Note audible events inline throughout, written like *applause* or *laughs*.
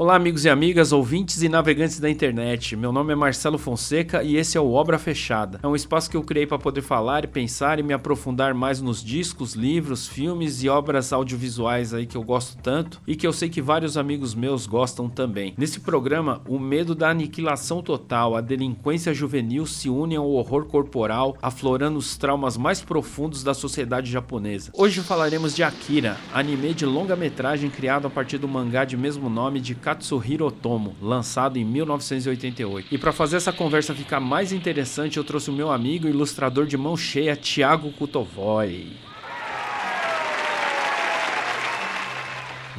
Olá, amigos e amigas, ouvintes e navegantes da internet. Meu nome é Marcelo Fonseca e esse é o Obra Fechada. É um espaço que eu criei para poder falar pensar e me aprofundar mais nos discos, livros, filmes e obras audiovisuais aí que eu gosto tanto e que eu sei que vários amigos meus gostam também. Nesse programa, o medo da aniquilação total, a delinquência juvenil se unem ao horror corporal, aflorando os traumas mais profundos da sociedade japonesa. Hoje falaremos de Akira, anime de longa-metragem criado a partir do mangá de mesmo nome de Katsuhiro Otomo, lançado em 1988. E para fazer essa conversa ficar mais interessante, eu trouxe o meu amigo ilustrador de mão cheia, Thiago Kutovoy.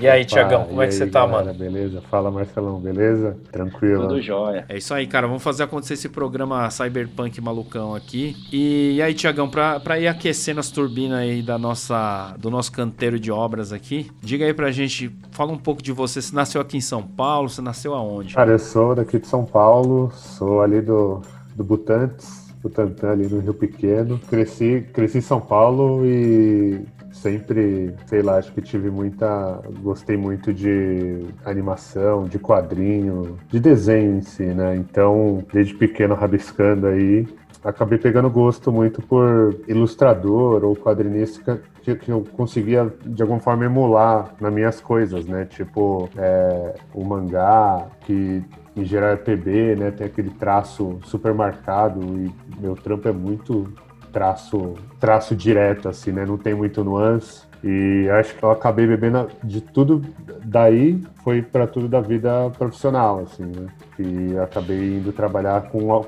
E aí, Tiagão, como é que você tá, galera, mano? Beleza? Fala, Marcelão, beleza? Tranquilo. Tudo jóia. É isso aí, cara. Vamos fazer acontecer esse programa Cyberpunk malucão aqui. E, e aí, Tiagão, pra, pra ir aquecendo as turbinas aí da nossa, do nosso canteiro de obras aqui, diga aí pra gente, fala um pouco de você. Você nasceu aqui em São Paulo? Você nasceu aonde? Cara, eu sou daqui de São Paulo, sou ali do, do Butantes. Butantã ali no Rio Pequeno. Cresci, cresci em São Paulo e sempre, sei lá, acho que tive muita. Gostei muito de animação, de quadrinho, de desenho em si, né? Então, desde pequeno rabiscando aí, acabei pegando gosto muito por ilustrador ou quadrinista que, que, eu conseguia de alguma forma emular nas minhas coisas, né? Tipo é, o mangá, que em geral é PB, né? Tem aquele traço super marcado e meu trampo é muito traço, traço direto, assim, né? Não tem muito nuance. E acho que eu acabei bebendo de tudo daí foi para tudo da vida profissional, assim, né? E acabei indo trabalhar com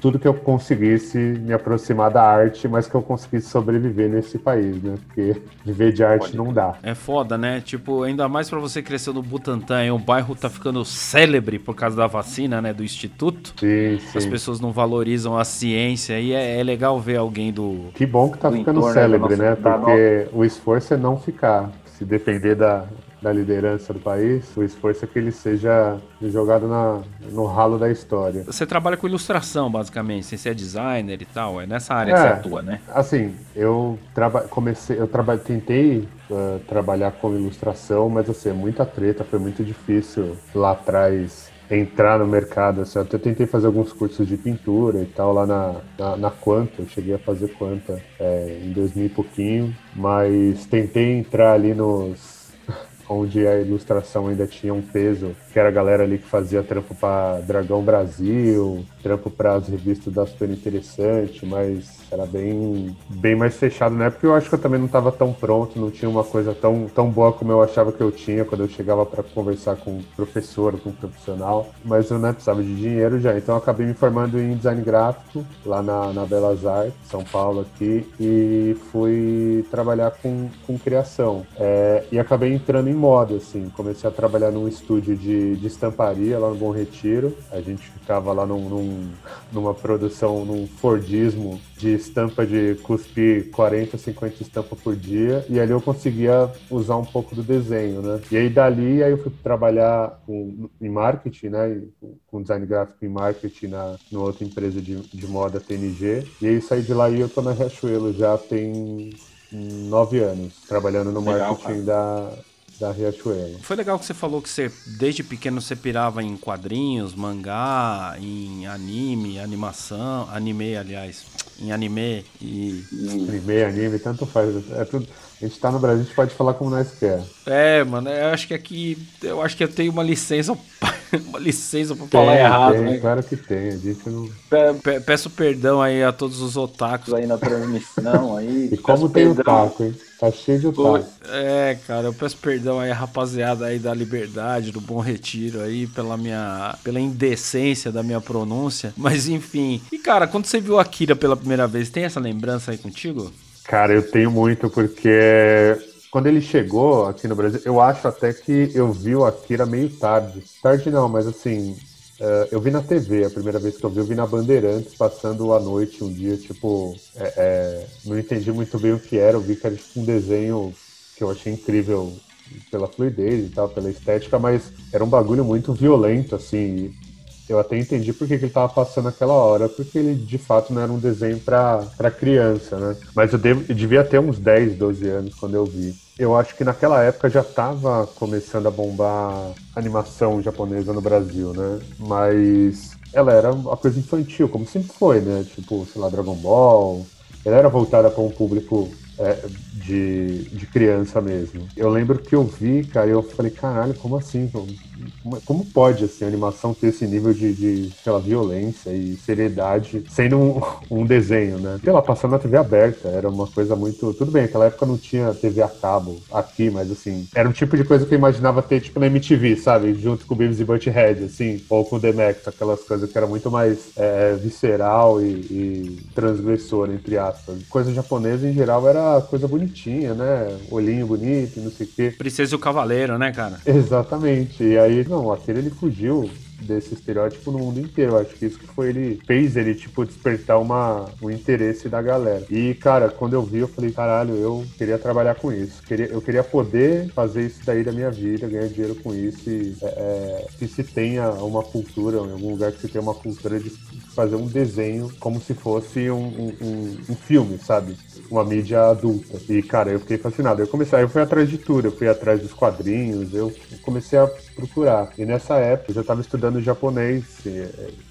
tudo que eu conseguisse me aproximar da arte, mas que eu conseguisse sobreviver nesse país, né? Porque viver de arte Pode. não dá. É foda, né? Tipo, ainda mais para você crescer no Butantã, e o bairro tá ficando célebre por causa da vacina, né? Do instituto. Sim, sim. As pessoas não valorizam a ciência e é, é legal ver alguém do. Que bom que tá ficando célebre, né? Porque o esforço é não ficar. Se depender da, da liderança do país, o esforço é que ele seja jogado na, no ralo da história. Você trabalha com ilustração, basicamente, sem ser designer e tal, é nessa área é, que você atua, né? Assim, eu comecei, eu traba tentei uh, trabalhar com ilustração, mas assim, é muita treta, foi muito difícil lá atrás entrar no mercado. Assim, eu até tentei fazer alguns cursos de pintura e tal lá na, na, na Quanta, eu cheguei a fazer Quanta é, em 2000 e pouquinho, mas tentei entrar ali nos onde a ilustração ainda tinha um peso, que era a galera ali que fazia trampo para Dragão Brasil, trampo para as revistas da Super Interessante, mas era bem, bem mais fechado na época. Eu acho que eu também não estava tão pronto, não tinha uma coisa tão, tão boa como eu achava que eu tinha quando eu chegava para conversar com um professor, com um profissional. Mas eu né, precisava de dinheiro já, então eu acabei me formando em design gráfico lá na, na Belas Artes, São Paulo aqui, e fui trabalhar com, com criação. É, e acabei entrando em moda, assim. Comecei a trabalhar num estúdio de, de estamparia lá no Bom Retiro. A gente ficava lá num, num, numa produção, num Fordismo de estampa de cuspir 40, 50 estampas por dia, e ali eu conseguia usar um pouco do desenho, né? E aí dali aí eu fui trabalhar com, em marketing, né? Com design gráfico e marketing na numa outra empresa de, de moda TNG. E aí saí de lá e eu tô na Riachuelo já tem nove anos, trabalhando no Legal, marketing da, da Riachuelo. Foi legal que você falou que você, desde pequeno, você pirava em quadrinhos, mangá, em anime, animação, anime, aliás, em anime e. Anime, anime, tanto faz. É tudo. A gente tá no Brasil, a gente pode falar como nós quer. É, mano, eu acho que aqui. Eu acho que eu tenho uma licença. *laughs* uma licença pra tem, falar errado, tem, né? Claro que tem. A gente não. Pe peço perdão aí a todos os otakus aí na transmissão aí. e como tem perdão. otaku, hein? Tá cheio de otaku. É, cara, eu peço perdão aí, rapaziada aí da Liberdade, do Bom Retiro aí, pela minha. pela indecência da minha pronúncia. Mas enfim. E, cara, quando você viu Akira pela primeira vez, tem essa lembrança aí contigo? Cara, eu tenho muito, porque quando ele chegou aqui no Brasil, eu acho até que eu vi o Akira meio tarde. Tarde não, mas assim, Uh, eu vi na TV, a primeira vez que eu vi, eu vi na Bandeirantes, passando a noite um dia, tipo, é, é, não entendi muito bem o que era, eu vi que era tipo um desenho que eu achei incrível pela fluidez e tal, pela estética, mas era um bagulho muito violento, assim. Eu até entendi por que, que ele tava passando aquela hora, porque ele de fato não era um desenho para criança, né? Mas eu, devo, eu devia ter uns 10, 12 anos quando eu vi. Eu acho que naquela época já estava começando a bombar animação japonesa no Brasil, né? Mas ela era uma coisa infantil, como sempre foi, né? Tipo, sei lá, Dragon Ball. Ela era voltada para um público é, de, de criança mesmo. Eu lembro que eu vi, cara, e eu falei, caralho, como assim? Como, como pode, assim, a animação ter esse nível de, de lá, violência e seriedade sendo um, um desenho, né? Lá, passando na TV aberta, era uma coisa muito... Tudo bem, naquela época não tinha TV a cabo aqui, mas assim, era um tipo de coisa que eu imaginava ter, tipo, na MTV, sabe? Junto com Beavis e Butthead, assim, ou com o The Max, aquelas coisas que era muito mais é, visceral e, e transgressor, entre aspas. Coisa japonesa, em geral, era coisa bonitinha, né? Olhinho bonito, não sei o quê. Princesa e o Cavaleiro, né, cara? Exatamente. E aí, não, aquele ele fugiu desse estereótipo no mundo inteiro. Acho que isso que foi ele fez ele tipo despertar uma um interesse da galera. E cara, quando eu vi, eu falei, caralho, eu queria trabalhar com isso. Queria, eu queria poder fazer isso daí da minha vida, ganhar dinheiro com isso e é, é, que se tenha uma cultura, em algum lugar que se tenha uma cultura de fazer um desenho como se fosse um, um, um filme, sabe? Uma mídia adulta. E, cara, eu fiquei fascinado. Eu comecei, eu fui atrás de tudo, eu fui atrás dos quadrinhos, eu comecei a procurar. E nessa época eu já estava estudando japonês.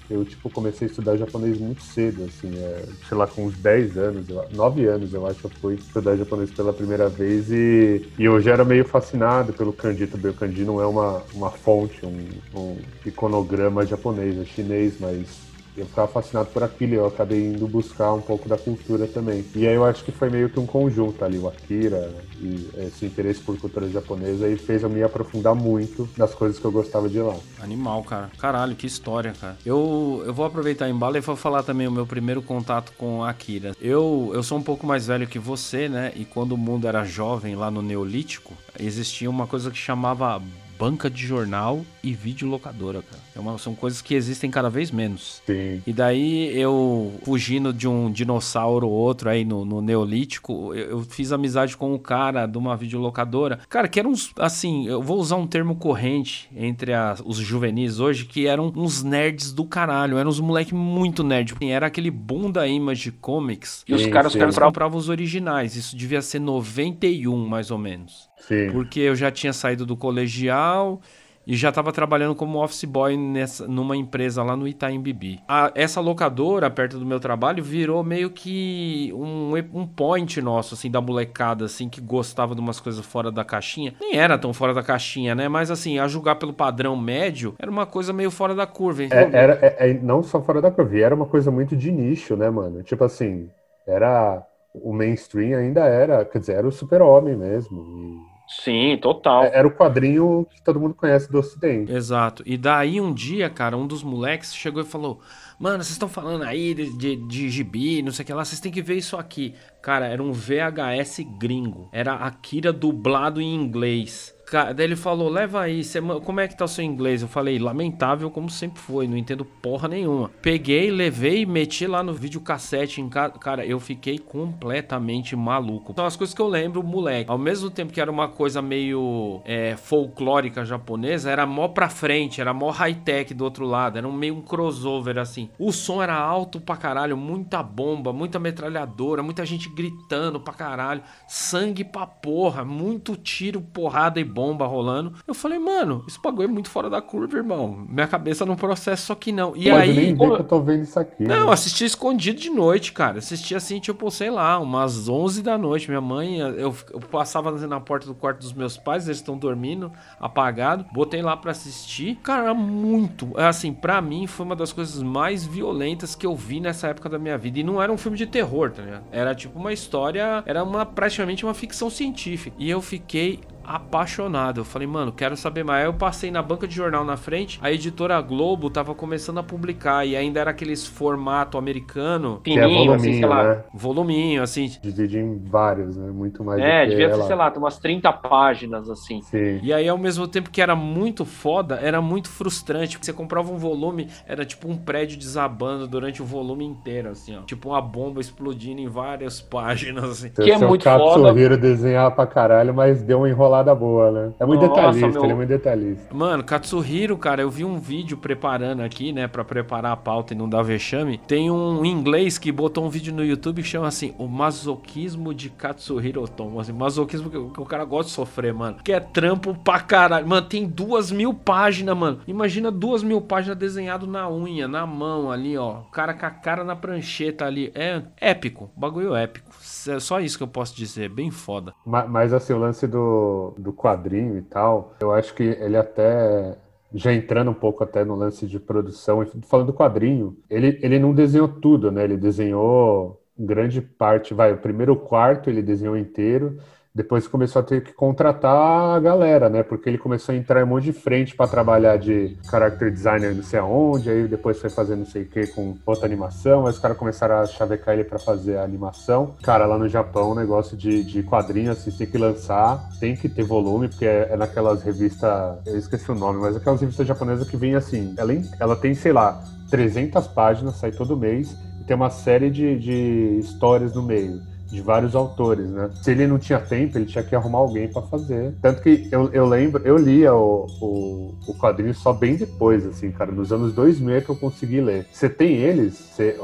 Eu, tipo, comecei a estudar japonês muito cedo, assim, é, sei lá, com uns 10 anos, 9 anos, eu acho eu fui estudar japonês pela primeira vez e, e eu já era meio fascinado pelo kanji também. O kanji não é uma, uma fonte, um, um iconograma japonês, é chinês, mas eu ficava fascinado por aquilo e eu acabei indo buscar um pouco da cultura também. E aí eu acho que foi meio que um conjunto ali, o Akira e esse interesse por cultura japonesa e fez eu me aprofundar muito nas coisas que eu gostava de lá. Animal, cara. Caralho, que história, cara. Eu, eu vou aproveitar em bala e vou falar também o meu primeiro contato com a Akira. Eu, eu sou um pouco mais velho que você, né? E quando o mundo era jovem lá no Neolítico, existia uma coisa que chamava banca de jornal e videolocadora, cara. É uma, são coisas que existem cada vez menos. Sim. E daí eu, fugindo de um dinossauro ou outro aí no, no Neolítico, eu, eu, fiz amizade com um cara de uma videolocadora. Cara, que eram uns, assim, eu vou usar um termo corrente entre a, os juvenis hoje, que eram uns nerds do caralho. Eram uns moleque muito nerd. Era aquele boom da Image Comics. E os caras, compravam os originais. Isso devia ser 91, mais ou menos. Sim. Porque eu já tinha saído do colegial e já estava trabalhando como office boy nessa, numa empresa lá no Itaim Bibi. A, essa locadora, perto do meu trabalho, virou meio que um, um point nosso, assim, da molecada, assim, que gostava de umas coisas fora da caixinha. Nem era tão fora da caixinha, né? Mas, assim, a julgar pelo padrão médio, era uma coisa meio fora da curva. É, era, é, é, não só fora da curva, era uma coisa muito de nicho, né, mano? Tipo assim, era... O mainstream ainda era, quer dizer, era o super-homem mesmo. E Sim, total. É, era o quadrinho que todo mundo conhece do Ocidente. Exato. E daí um dia, cara, um dos moleques chegou e falou: Mano, vocês estão falando aí de, de, de gibi, não sei o que lá, vocês têm que ver isso aqui. Cara, era um VHS gringo. Era Akira dublado em inglês. Daí ele falou, leva aí, como é que tá o seu inglês? Eu falei, lamentável como sempre foi, não entendo porra nenhuma. Peguei, levei, meti lá no videocassete em casa. Cara, eu fiquei completamente maluco. São as coisas que eu lembro, moleque. Ao mesmo tempo que era uma coisa meio é, folclórica japonesa, era mó pra frente, era mó high-tech do outro lado, era um meio um crossover assim. O som era alto pra caralho, muita bomba, muita metralhadora, muita gente gritando pra caralho, sangue pra porra, muito tiro, porrada e bomba rolando. Eu falei, mano, esse bagulho é muito fora da curva, irmão. Minha cabeça não processa só que não. E aí. Nem pô, que eu tô vendo isso aqui. Não, né? assisti escondido de noite, cara. Assisti assim, tipo, sei lá, umas 11 da noite. Minha mãe, eu, eu passava na porta do quarto dos meus pais, eles estão dormindo, apagado. Botei lá para assistir. Cara, muito. Assim, para mim foi uma das coisas mais violentas que eu vi nessa época da minha vida. E não era um filme de terror, tá ligado? Era tipo uma história, era uma praticamente uma ficção científica. E eu fiquei apaixonado. Eu falei, mano, quero saber mais. Aí eu passei na banca de jornal na frente, a editora Globo tava começando a publicar e ainda era aqueles formato americano. Que é voluminho, assim, sei lá. né? Voluminho, assim. Divide em vários, né? Muito mais É, do que devia ser, sei lá, tem umas 30 páginas, assim. Sim. E aí, ao mesmo tempo que era muito foda, era muito frustrante. Porque você comprava um volume, era tipo um prédio desabando durante o volume inteiro, assim, ó. Tipo uma bomba explodindo em várias *laughs* páginas, assim. Que é muito foda. desenhar pra caralho, mas deu uma boa, né? É muito Nossa, detalhista, meu. ele é muito detalhista. Mano, Katsuhiro, cara, eu vi um vídeo preparando aqui, né, Pra preparar a pauta e não dar vexame. Tem um inglês que botou um vídeo no YouTube que chama assim, o masoquismo de Katsuhiro Otomo. Assim, masoquismo que, o cara gosta de sofrer, mano. Que é trampo pra caralho. Mano, tem duas mil páginas, mano. Imagina duas mil páginas desenhado na unha, na mão ali, ó. O cara com a cara na prancheta ali. É épico, bagulho épico. É só isso que eu posso dizer, bem foda. Ma- Mas assim, o lance do, do quadrinho e tal, eu acho que ele até. Já entrando um pouco até no lance de produção, falando do quadrinho, ele, ele não desenhou tudo, né? Ele desenhou grande parte, vai, o primeiro quarto ele desenhou inteiro, depois começou a ter que contratar a galera, né? Porque ele começou a entrar em um monte de frente para trabalhar de character designer não sei aonde, aí depois foi fazer não sei o que com outra animação, aí os caras começaram a chavecar ele para fazer a animação. Cara, lá no Japão, negócio de, de quadrinho, assim, tem que lançar, tem que ter volume, porque é, é naquelas revistas, eu esqueci o nome, mas aquelas revistas japonesas que vem assim, ela, ela tem, sei lá, 300 páginas, sai todo mês, e tem uma série de, de histórias no meio de vários autores, né? Se ele não tinha tempo, ele tinha que arrumar alguém para fazer. Tanto que eu, eu lembro, eu lia o, o, o quadrinho só bem depois, assim, cara, nos anos 2000 é que eu consegui ler. Você tem eles? Você,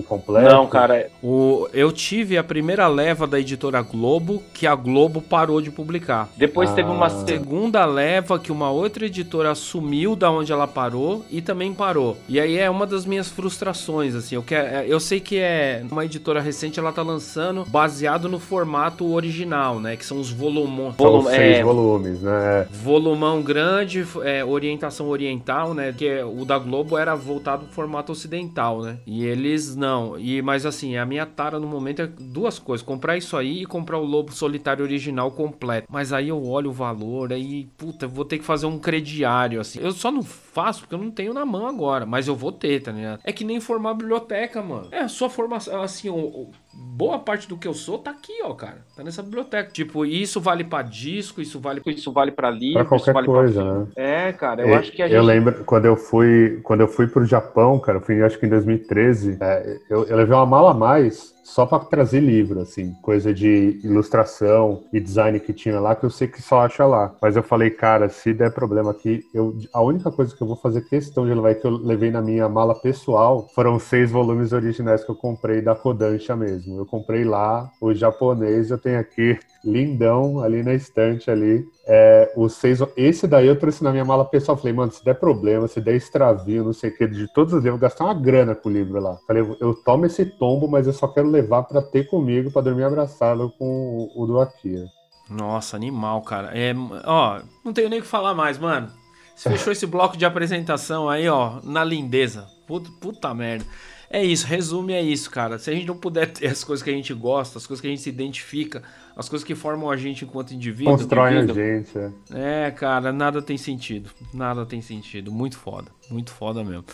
o completo? Não, cara, O, eu tive a primeira leva da editora Globo, que a Globo parou de publicar. depois Ah. teve uma. Segunda leva que uma outra editora assumiu da onde ela parou e também parou. E aí é uma das minhas frustrações, assim. Eu, quero, eu sei que é uma editora recente, ela tá lançando baseado no formato original, né? Que são os volumões. São Volume- seis é. volumes, né? Volumão grande, é, orientação oriental, né? Que o da Globo era voltado pro formato ocidental, né? E eles não. E mas assim, a minha tara no momento é duas coisas: comprar isso aí e comprar o Lobo Solitário original completo. Mas aí eu olho o valor, aí puta, vou ter que fazer um crediário assim. Eu só não faço porque eu não tenho na mão agora, mas eu vou ter, tá ligado? É que nem formar biblioteca, mano. É sua formação, assim, o- boa parte do que eu sou tá aqui, ó, cara. Tá nessa biblioteca. Tipo, isso vale pra disco, isso vale Isso vale pra livro, Pra isso qualquer vale coisa, pra né? É, cara, eu É, acho que a gente. Eu lembro quando eu fui quando eu fui pro Japão, cara, eu fui acho que em 2013, é, eu, eu levei uma mala a mais só para trazer livro, assim, coisa de ilustração e design que tinha lá que eu sei que só acha lá. Mas eu falei, cara, se der problema aqui, eu a única coisa que eu vou fazer questão de levar é que eu levei na minha mala pessoal foram seis volumes originais que eu comprei da Kodansha mesmo. Eu comprei lá o japonês, eu tenho aqui lindão ali na estante ali. É, os seis, esse daí eu trouxe na minha mala pessoal. Falei, mano, se der problema, se der extravio, não sei o que, de todos os livros, eu vou gastar uma grana com o livro lá. Falei, eu tomo esse tombo, mas eu só quero levar pra ter comigo, pra dormir abraçado com o, o do Akira. Nossa, animal, cara. É, ó, não tenho nem o que falar mais, mano. Você *laughs* fechou esse bloco de apresentação aí, ó, na lindeza. Puta, puta merda. É isso, resume é isso, cara. Se a gente não puder ter as coisas que a gente gosta, as coisas que a gente se identifica, as coisas que formam a gente enquanto indivíduo. Constrói a gente. é. é, cara, nada tem sentido. Nada tem sentido. Muito foda. Muito foda mesmo.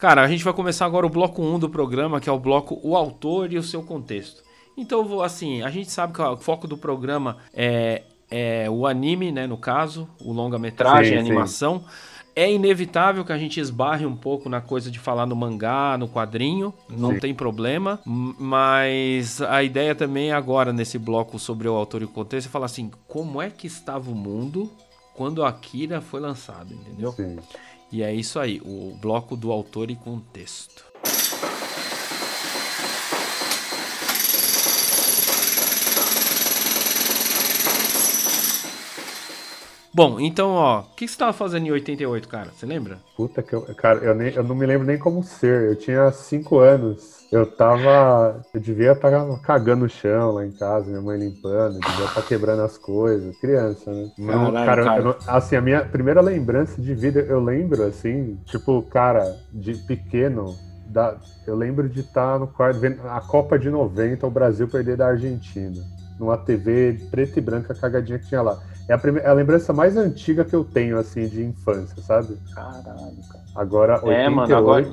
Cara, a gente vai começar agora o bloco 1 do programa, que é o bloco O Autor e o seu contexto. Então, eu vou assim, a gente sabe que o foco do programa é, é o anime, né, no caso, o longa-metragem, a sim. É inevitável que a gente esbarre um pouco na coisa de falar no mangá, no quadrinho, não Sim. tem problema, mas a ideia também agora nesse bloco sobre o autor e o contexto é falar assim, como é que estava o mundo quando Akira foi lançado, entendeu? Sim. E é isso aí, o bloco do autor e contexto. Bom, então, ó, o que você tava fazendo em 88, cara? Você lembra? Puta que eu. Cara, eu, nem, eu não me lembro nem como ser. Eu tinha cinco anos. Eu tava. Eu devia estar cagando no chão lá em casa, minha mãe limpando, devia estar quebrando as coisas. Criança, né? Não, Caralho, cara, eu cara. não- assim, a minha primeira lembrança de vida, eu lembro, assim, tipo, cara, de pequeno. Da, eu lembro de estar no quarto vendo a Copa de 90, o Brasil perder da Argentina. Numa TV preta e branca cagadinha que tinha lá. É a, prime... é a lembrança mais antiga que eu tenho, assim, de infância, sabe? Caralho, cara. Agora, 88... É, mano, agora-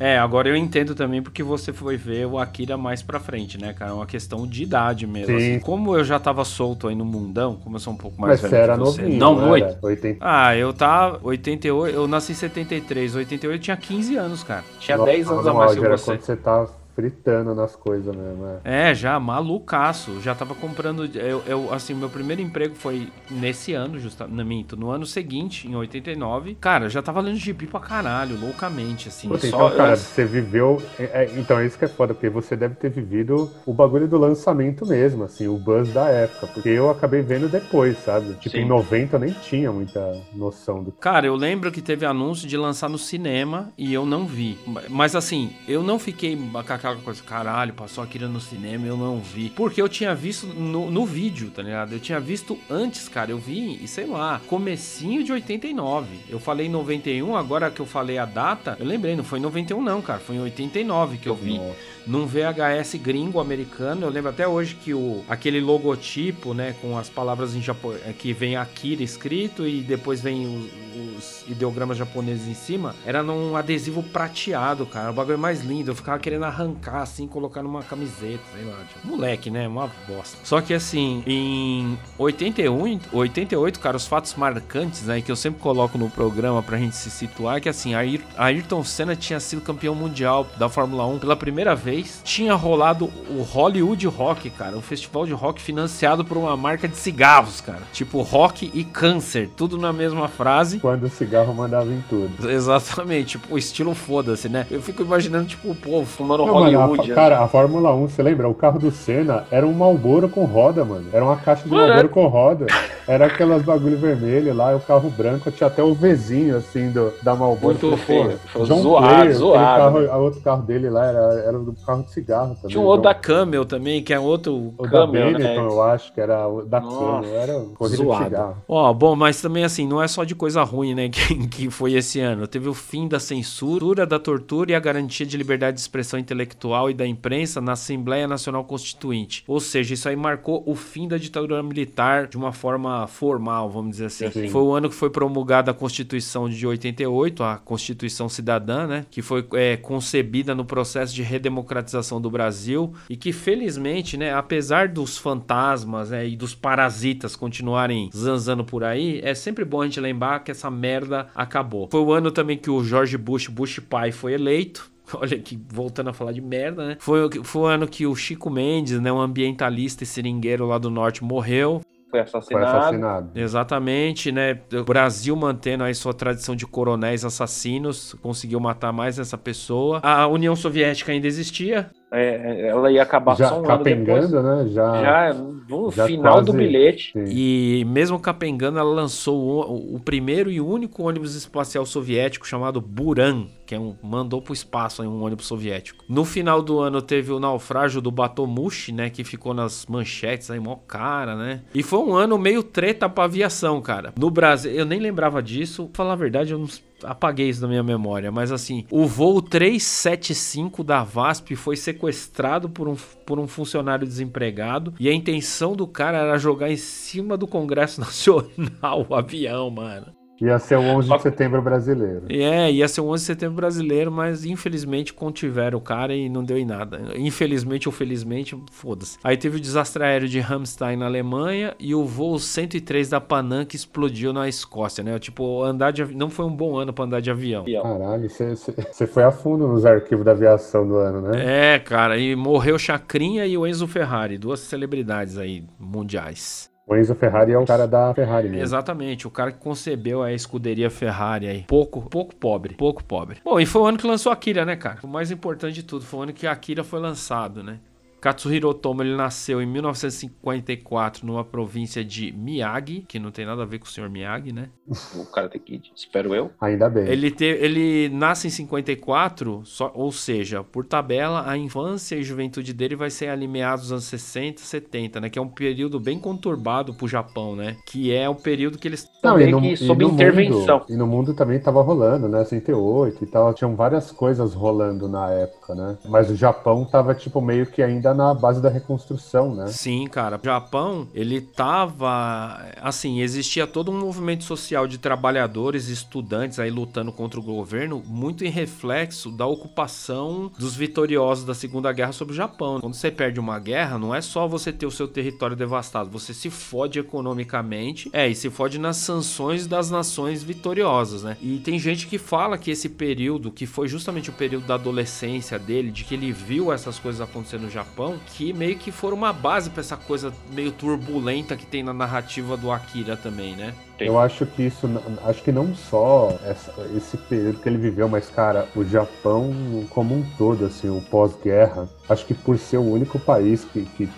É, agora eu entendo também porque você foi ver o Akira mais pra frente, né, cara? É uma questão de idade mesmo. Sim. assim. Como eu já tava solto aí no mundão, como eu sou um pouco mais Mas velho você era que você. novinho, não não muito. era? 80... Ah, eu tava 88, eu nasci em 73, 88 eu tinha 15 anos, cara. Tinha Nossa, 10 anos no a mais que você. quando você tá fritando nas coisas mesmo, é. É, já malucaço. Já tava comprando. Eu, eu, assim, meu primeiro emprego foi nesse ano, justa, não minto, no ano seguinte, em 89. Cara, eu já tava lendo gibi pra caralho, loucamente, assim. Puta, só- então, cara, eu- você viveu. é, é, então, é isso que é foda, porque você deve ter vivido o bagulho do lançamento mesmo, assim, o buzz da época. Porque eu acabei vendo depois, sabe? Tipo, Sim. em 90 eu nem tinha muita noção do. Cara, eu lembro que teve anúncio de lançar no cinema e eu não vi. Mas assim, eu não fiquei com aquela coisa, caralho, passou Akira no cinema e eu não vi. Porque eu tinha visto no, no vídeo, tá ligado? Eu tinha visto antes, cara. Eu vi, e sei lá, comecinho de 89. Eu falei em 91, agora que eu falei a data, eu lembrei, não foi em 91 não, cara. Foi em 89 que eu vi num VHS gringo americano. Eu lembro até hoje que o, aquele logotipo, né, com as palavras em japonês, que vem Akira escrito e depois vem os, os ideogramas japoneses em cima, era num adesivo prateado, cara. O bagulho mais lindo. Eu ficava querendo arrancar assim, colocar numa camiseta, sei lá. Tipo, moleque, né? Uma bosta. Só que assim, em 81, 88, cara, os fatos marcantes, né, que eu sempre coloco no programa pra gente se situar, é que assim, Air- Ayrton Senna tinha sido campeão mundial da Fórmula 1 pela primeira vez. Tinha rolado o Hollywood Rock, cara, um festival de rock financiado por uma marca de cigarros, cara. Tipo rock e câncer, tudo na mesma frase. Quando o cigarro mandava em tudo. Exatamente, tipo, o estilo foda-se, né? Eu fico imaginando, tipo, o povo Fumando Não, mano, a- né? cara, a Fórmula 1, você lembra? O carro do Senna era um Malboro com roda, mano. Era uma caixa de Mano, Malboro com roda. Era aquelas bagulho vermelho lá, o carro branco tinha até o Vzinho, assim, do, da Malboro. Muito falei, feio. pô, Foi John zoado, Player, zoado, Carro, né? a outro carro dele lá era, era do carro de cigarro também. Tinha um outro John- da Camel também, que é outro O da Camel, Benetton, né? eu acho que era o da Nossa, Camel. Era corrida de zoado. cigarro. Ó, bom, mas também assim, não é só de coisa ruim, né, *laughs* que, que foi esse ano. Teve o fim da censura, da tortura e a garantia de liberdade de expressão intelectual e da imprensa na Assembleia Nacional Constituinte. Ou seja, isso aí marcou o fim da ditadura militar de uma forma formal, vamos dizer assim. Sim. Foi o ano que foi promulgada a Constituição de 88, a Constituição Cidadã, né, que foi é, concebida no processo de redemocratização do Brasil e que felizmente, né, apesar dos fantasmas né, e dos parasitas continuarem zanzando por aí, é sempre bom a gente lembrar que essa merda acabou. Foi o ano também que o George Bush, Bush pai, foi eleito. *laughs* Olha que voltando a falar de merda, né? Foi, o- foi o ano que o Chico Mendes, né, um ambientalista e seringueiro lá do norte, morreu. Foi Foi assassinado. assassinado. Exatamente, né? O Brasil mantendo aí sua tradição de coronéis assassinos, conseguiu matar mais essa pessoa. A União Soviética ainda existia. É, ela ia acabar Já só um ano depois. capengando, né? Já, Já no já final do quase- bilhete. sim. E mesmo capengando, ela lançou o, o primeiro e único ônibus espacial soviético chamado Buran, que é um mandou pro espaço aí um ônibus soviético. No final do ano teve o naufrágio do Batomushi, né, que ficou nas manchetes aí mó cara, né? E foi um ano meio treta pra aviação, cara. No Brasil, eu nem lembrava disso. Pra falar a verdade, eu não apaguei isso da minha memória, mas assim, o voo 375 da VASP foi sequestrado por um, por um funcionário desempregado e a intenção do cara era jogar em cima do Congresso *laughs* Nacional o avião, mano. Ia ser o 11 de setembro brasileiro. E É, ia ser o 11 de setembro brasileiro, mas infelizmente contiveram o cara e não deu em nada. Infelizmente ou felizmente, foda-se. Aí teve o desastre aéreo de Ramstein na Alemanha e o voo 103 da Panam que explodiu na Escócia, né? Tipo, andar de não foi um bom ano pra andar de avião. Caralho, você foi a fundo nos arquivos da aviação do ano, né? É, cara, e morreu Chacrinha e o Enzo Ferrari, duas celebridades aí mundiais. O Enzo Ferrari é o cara da Ferrari mesmo. Exatamente, o cara que concebeu a escuderia Ferrari aí. Pouco, pouco pobre, pouco pobre. Bom, e foi o ano que lançou a Akira, né, cara? O mais importante de tudo, foi o ano que a Akira foi lançado, né? Katsuhiro Otomo, ele nasceu em 1954 numa província de Miyagi, que não tem nada a ver com o senhor Miyagi, né? O Karate Kid, espero eu. Ainda bem. Ele, te, ele nasce em 54, só, ou seja, por tabela, a infância e juventude dele vai ser ali meados dos anos 60, 70, né? Que é um período bem conturbado pro Japão, né? Que é o período que eles... Não, e no, que e sob no intervenção. Mundo, e no mundo também tava rolando, né? 68 e tal. Tinham várias coisas rolando na época, né? Mas o Japão tava, tipo, meio que ainda na base da reconstrução, né? Sim, cara. O Japão, ele tava. Assim, existia todo um movimento social de trabalhadores estudantes aí lutando contra o governo, muito em reflexo da ocupação dos vitoriosos da Segunda Guerra sobre o Japão. Quando você perde uma guerra, não é só você ter o seu território devastado, você se fode economicamente, é, e se fode nas sanções das nações vitoriosas, né? E tem gente que fala que esse período, que foi justamente o período da adolescência dele, de que ele viu essas coisas acontecer no Japão, que meio que foram uma base para essa coisa meio turbulenta que tem na narrativa do Akira também, né? Eu acho que isso, acho que não só essa, esse período que ele viveu, mas cara, o Japão como um todo, assim, o pós-guerra, acho que por ser o único país que, que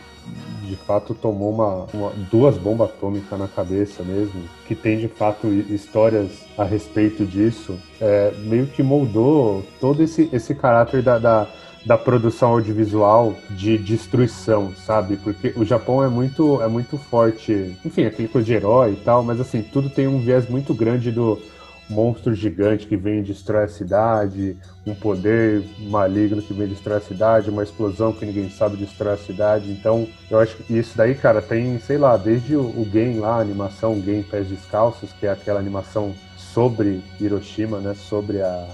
de fato tomou uma, uma, duas bombas atômicas na cabeça mesmo, que tem de fato histórias a respeito disso, é, meio que moldou todo esse, esse caráter da, da da produção audiovisual de destruição, sabe? Porque o Japão é muito, é muito forte, enfim, aquele coisa de herói e tal, mas assim, tudo tem um viés muito grande do monstro gigante que vem e destrói a cidade, um poder maligno que vem e destrói a cidade, uma explosão que ninguém sabe destrói a cidade. Então, eu acho que isso daí, cara, tem, sei lá, desde o, o game lá, a animação Game Pés Descalços, que é aquela animação sobre Hiroshima, né, sobre a,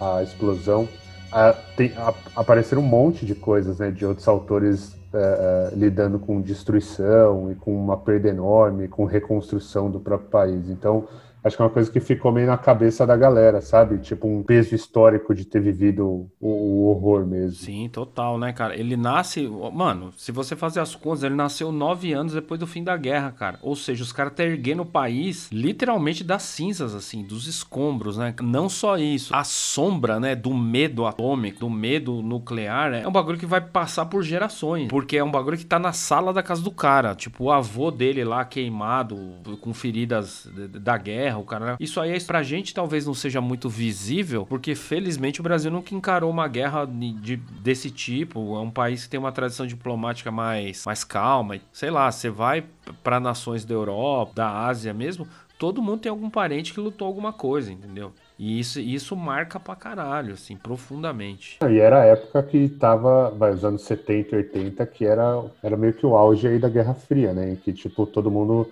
a explosão, a, tem, a, apareceram um monte de coisas, né, de outros autores é, lidando com destruição e com uma perda enorme, com reconstrução do próprio país. Então, acho que é uma coisa que ficou meio na cabeça da galera, sabe? Tipo, um peso histórico de ter vivido o, o, horror mesmo. Sim, total, né, cara? Ele nasce. Mano, se você fazer as contas, ele nasceu nove anos depois do fim da guerra, cara. Ou seja, os caras estão erguendo o país literalmente das cinzas, assim, dos escombros, né? Não só isso. A sombra, né, do medo atômico, do medo nuclear, é um bagulho que vai passar por gerações. Porque é um bagulho que tá na sala da casa do cara. Tipo, o avô dele lá queimado, com feridas da guerra cara. Isso aí pra gente talvez não seja muito visível, porque felizmente o Brasil nunca encarou uma guerra de, desse tipo. É um país que tem uma tradição diplomática mais, mais calma. Sei lá, você vai para nações da Europa, da Ásia mesmo, todo mundo tem algum parente que lutou alguma coisa, entendeu? E isso, isso marca pra caralho, assim, profundamente. E era a época que tava, vai, os anos 70 e 80, que era, era meio que o auge aí da Guerra Fria, né? Que, tipo, todo mundo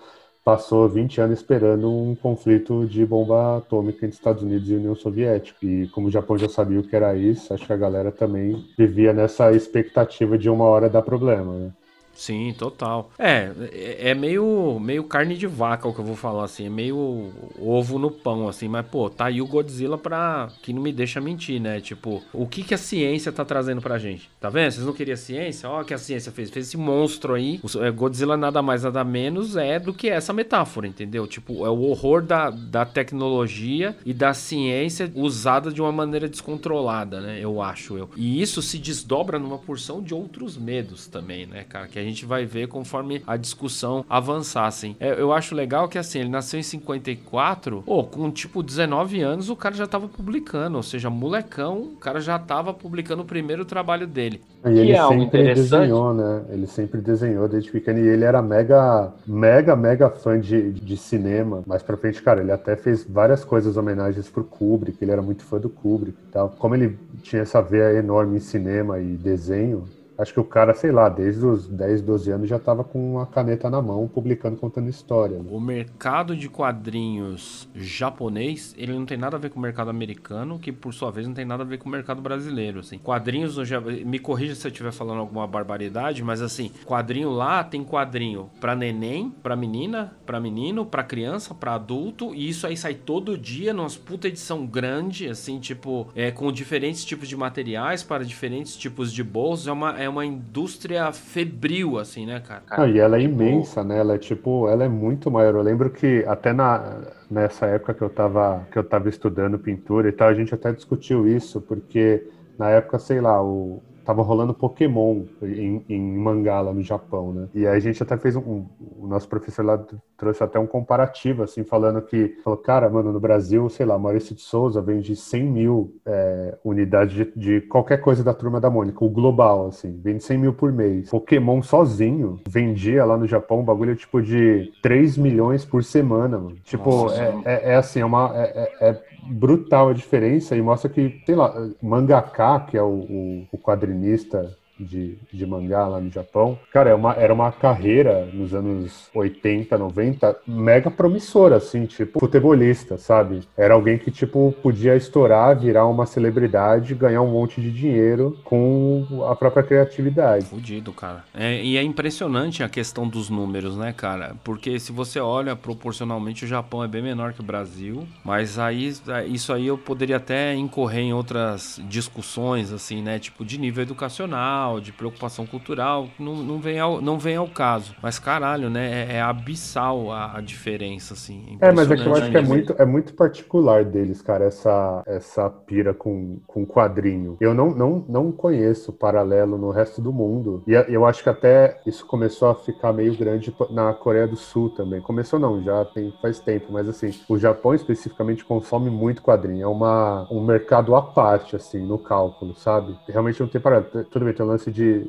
passou 20 anos esperando um conflito de bomba atômica entre Estados Unidos e União Soviética. E como o Japão já sabia o que era isso, acho que a galera também vivia nessa expectativa de uma hora dar problema, né? Sim, total. É, é, é meio, meio carne de vaca o que eu vou falar, assim. É meio ovo no pão, assim. Mas, pô, tá aí o Godzilla pra... Que não me deixa mentir, né? Tipo, o que que a ciência tá trazendo pra gente? Tá vendo? Vocês não queriam ciência? Ó o que a ciência fez. Fez esse monstro aí. O é, Godzilla nada mais, nada menos é do que essa metáfora, entendeu? Tipo, é o horror da, da tecnologia e da ciência usada de uma maneira descontrolada, né? Eu acho, eu. E isso se desdobra numa porção de outros medos também, né, cara? Que a gente vai ver conforme a discussão avançar, assim. É, eu acho legal que, assim, ele nasceu em 54, pô, com tipo 19 anos o cara já tava publicando, ou seja, molecão, o cara já tava publicando o primeiro trabalho dele. E ele é sempre desenhou, né? Ele sempre desenhou desde pequeno e ele era mega, mega, mega fã de, de cinema. Mais pra frente, cara, ele até fez várias coisas, homenagens pro Kubrick, ele era muito fã do Kubrick e tal. Como ele tinha essa veia enorme em cinema e desenho, Acho que o cara, sei lá, desde os 10, 12 anos já estava com uma caneta na mão, publicando, contando história. Né? O mercado de quadrinhos japonês, ele não tem nada a ver com o mercado americano, que por sua vez não tem nada a ver com o mercado brasileiro, assim. Quadrinhos, me corrija se eu estiver falando alguma barbaridade, mas assim, quadrinho lá tem quadrinho para neném, para menina, para menino, para criança, para adulto, e isso aí sai todo dia numa puta edição grande, assim, tipo, é, com diferentes tipos de materiais para diferentes tipos de bolsos, é uma é é uma indústria febril, assim, né, cara? Ah, e ela é imensa, né? Ela é tipo, ela é muito maior. Eu lembro que até na, nessa época que eu tava, que eu tava estudando pintura e tal, a gente até discutiu isso, porque na época, sei lá, o, tava rolando Pokémon em, em mangá lá no Japão, né? E aí a gente até fez um, um, o nosso professor lá trouxe até um comparativo, assim, falando que, falou, cara, mano, no Brasil, sei lá, Maurício de Souza vende 100 mil é, unidades de, de, qualquer coisa da Turma da Mônica, o global, assim, vende 100 mil por mês. Pokémon sozinho vendia lá no Japão um bagulho tipo de 3 milhões por semana, mano. Tipo, é, é, é, assim, é uma... é, é, é brutal a diferença e mostra que, sei lá, mangaka, que é o, o, o quadrinista de, de mangá lá no Japão. Cara, é uma, era uma carreira nos anos 80, 90 mega promissora, assim, tipo, futebolista, sabe? Era alguém que, tipo, podia estourar, virar uma celebridade, ganhar um monte de dinheiro com a própria criatividade. Fudido, cara. É, e é impressionante a questão dos números, né, cara? Porque se você olha proporcionalmente, o Japão é bem menor que o Brasil, mas aí isso aí eu poderia até incorrer em outras discussões, assim, né? Tipo, de nível educacional, de preocupação cultural, não, não, vem, ao, não vem ao caso. Mas caralho, né? É, é abissal a, a, diferença, assim. É, mas é que eu acho que é muito, é muito particular deles, cara, essa, essa pira com, com quadrinho. Eu não, não, não conheço paralelo no resto do mundo. E eu acho que até isso começou a ficar meio grande na Coreia do Sul também. Começou não, já tem faz tempo, mas assim, o Japão especificamente consome muito quadrinho. É uma, um mercado à parte, assim, no cálculo, sabe? Realmente não tem paralelo. Tudo bem, tem o lance de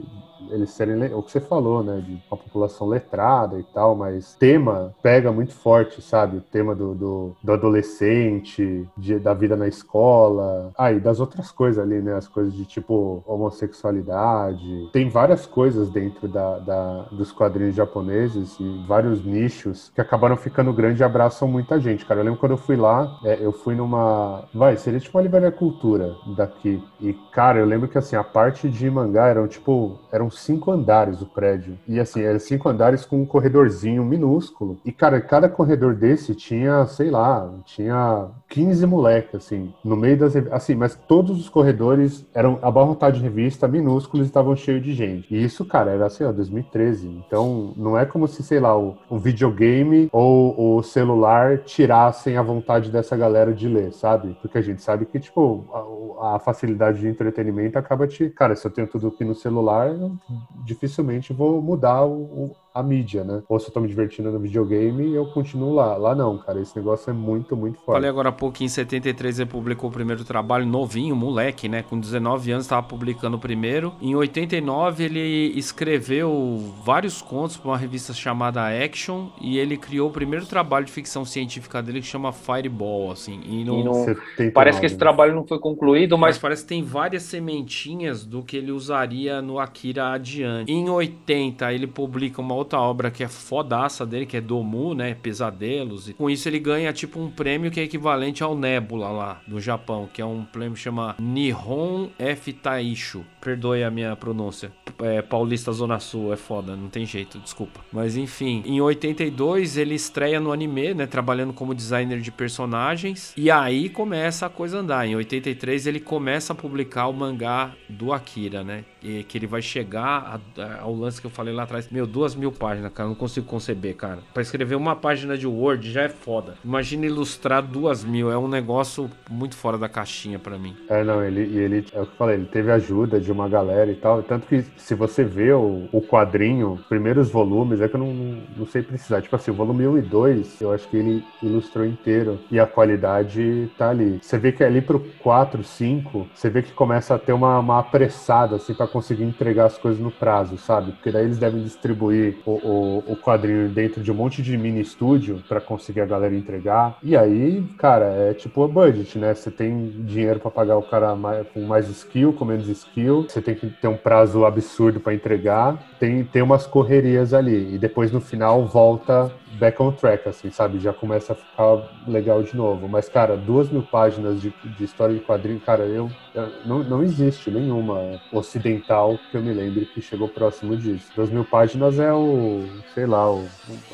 eles serem o que você falou, né, de uma população letrada e tal, mas tema pega muito forte, sabe? O tema do, do, do adolescente, de, da vida na escola, ah, e das outras coisas ali, né? As coisas de tipo homossexualidade. Tem várias coisas dentro da, da dos quadrinhos japoneses e vários nichos que acabaram ficando grandes e abraçam muita gente, cara. Eu lembro quando eu fui lá, é, eu fui numa. Vai, seria tipo uma livraria cultura daqui. E, cara, eu lembro que assim, a parte de mangá eram tipo. Eram cinco andares o prédio. E assim, eram cinco andares com um corredorzinho minúsculo. E, cara, cada corredor desse tinha, sei lá, tinha 15 moleques, assim, no meio das. Assim, mas todos os corredores eram abarrotados de revista, minúsculos e estavam cheios de gente. E isso, cara, era assim, ó, 2013. Então, não é como se, sei lá, o, o videogame ou o celular tirassem a vontade dessa galera de ler, sabe? Porque a gente sabe que, tipo, a, a facilidade de entretenimento acaba te. Cara, se eu tenho tudo aqui no celular, dificilmente vou mudar o, a mídia, né? Ou se eu tô me divertindo no videogame, eu continuo lá. Lá não, cara. Esse negócio é muito, muito forte. Falei agora há pouco, em 73 ele publicou o primeiro trabalho, novinho, moleque, né? Com 19 anos estava publicando o primeiro. Em 89 ele escreveu vários contos para uma revista chamada Action e ele criou o primeiro trabalho de ficção científica dele que chama Fireball, assim. E, no... e no... Parece que esse trabalho não foi concluído, mas... mas... parece que tem várias sementinhas do que ele usaria no Akira adiante. Em 80 ele publica uma outra obra que é fodaça dele, que é Domu, né? Pesadelos. E com isso ele ganha tipo um prêmio que é equivalente ao Nebula lá do Japão, que é um prêmio que chama Nihon F Taisho. Perdoe a minha pronúncia. É, Paulista Zona Sul é foda, não tem jeito, desculpa. Mas enfim, em 82 ele estreia no anime, né? Trabalhando como designer de personagens. E aí começa a coisa andar. Em 83 ele começa a publicar o mangá do Akira, né? E que ele vai chegar a, a, ao lance que eu falei lá atrás. Meu, duas mil páginas, cara. Não consigo conceber, cara. Pra escrever uma página de Word já é foda. Imagina ilustrar duas mil. É um negócio muito fora da caixinha para mim. É, não, ele, ele, é o que eu falei, ele teve ajuda de uma galera e tal. Tanto que se você vê o, o quadrinho, primeiros volumes, é que eu não, não sei precisar. Tipo assim, o volume 1 e 2, eu acho que ele ilustrou inteiro. E a qualidade tá ali. Você vê que ali pro 4, 5, você vê que começa a ter uma, uma apressada, assim, pra conseguir entregar as coisas no prazo, sabe? Porque daí eles devem distribuir o, o, o quadrinho dentro de um monte de mini estúdio para conseguir a galera entregar. E aí, cara, é tipo a budget, né? Você tem dinheiro para pagar o cara mais, com mais skill, com menos skill. Você tem que ter um prazo absurdo para entregar. Tem, tem umas correrias ali. E depois no final volta back on track, assim, sabe? Já começa a ficar legal de novo. Mas, cara, duas mil páginas de, de história de quadrinho, cara, eu, eu, não, não existe nenhuma ocidental que eu me lembre que chegou próximo disso. Duas mil páginas é o, sei lá, o,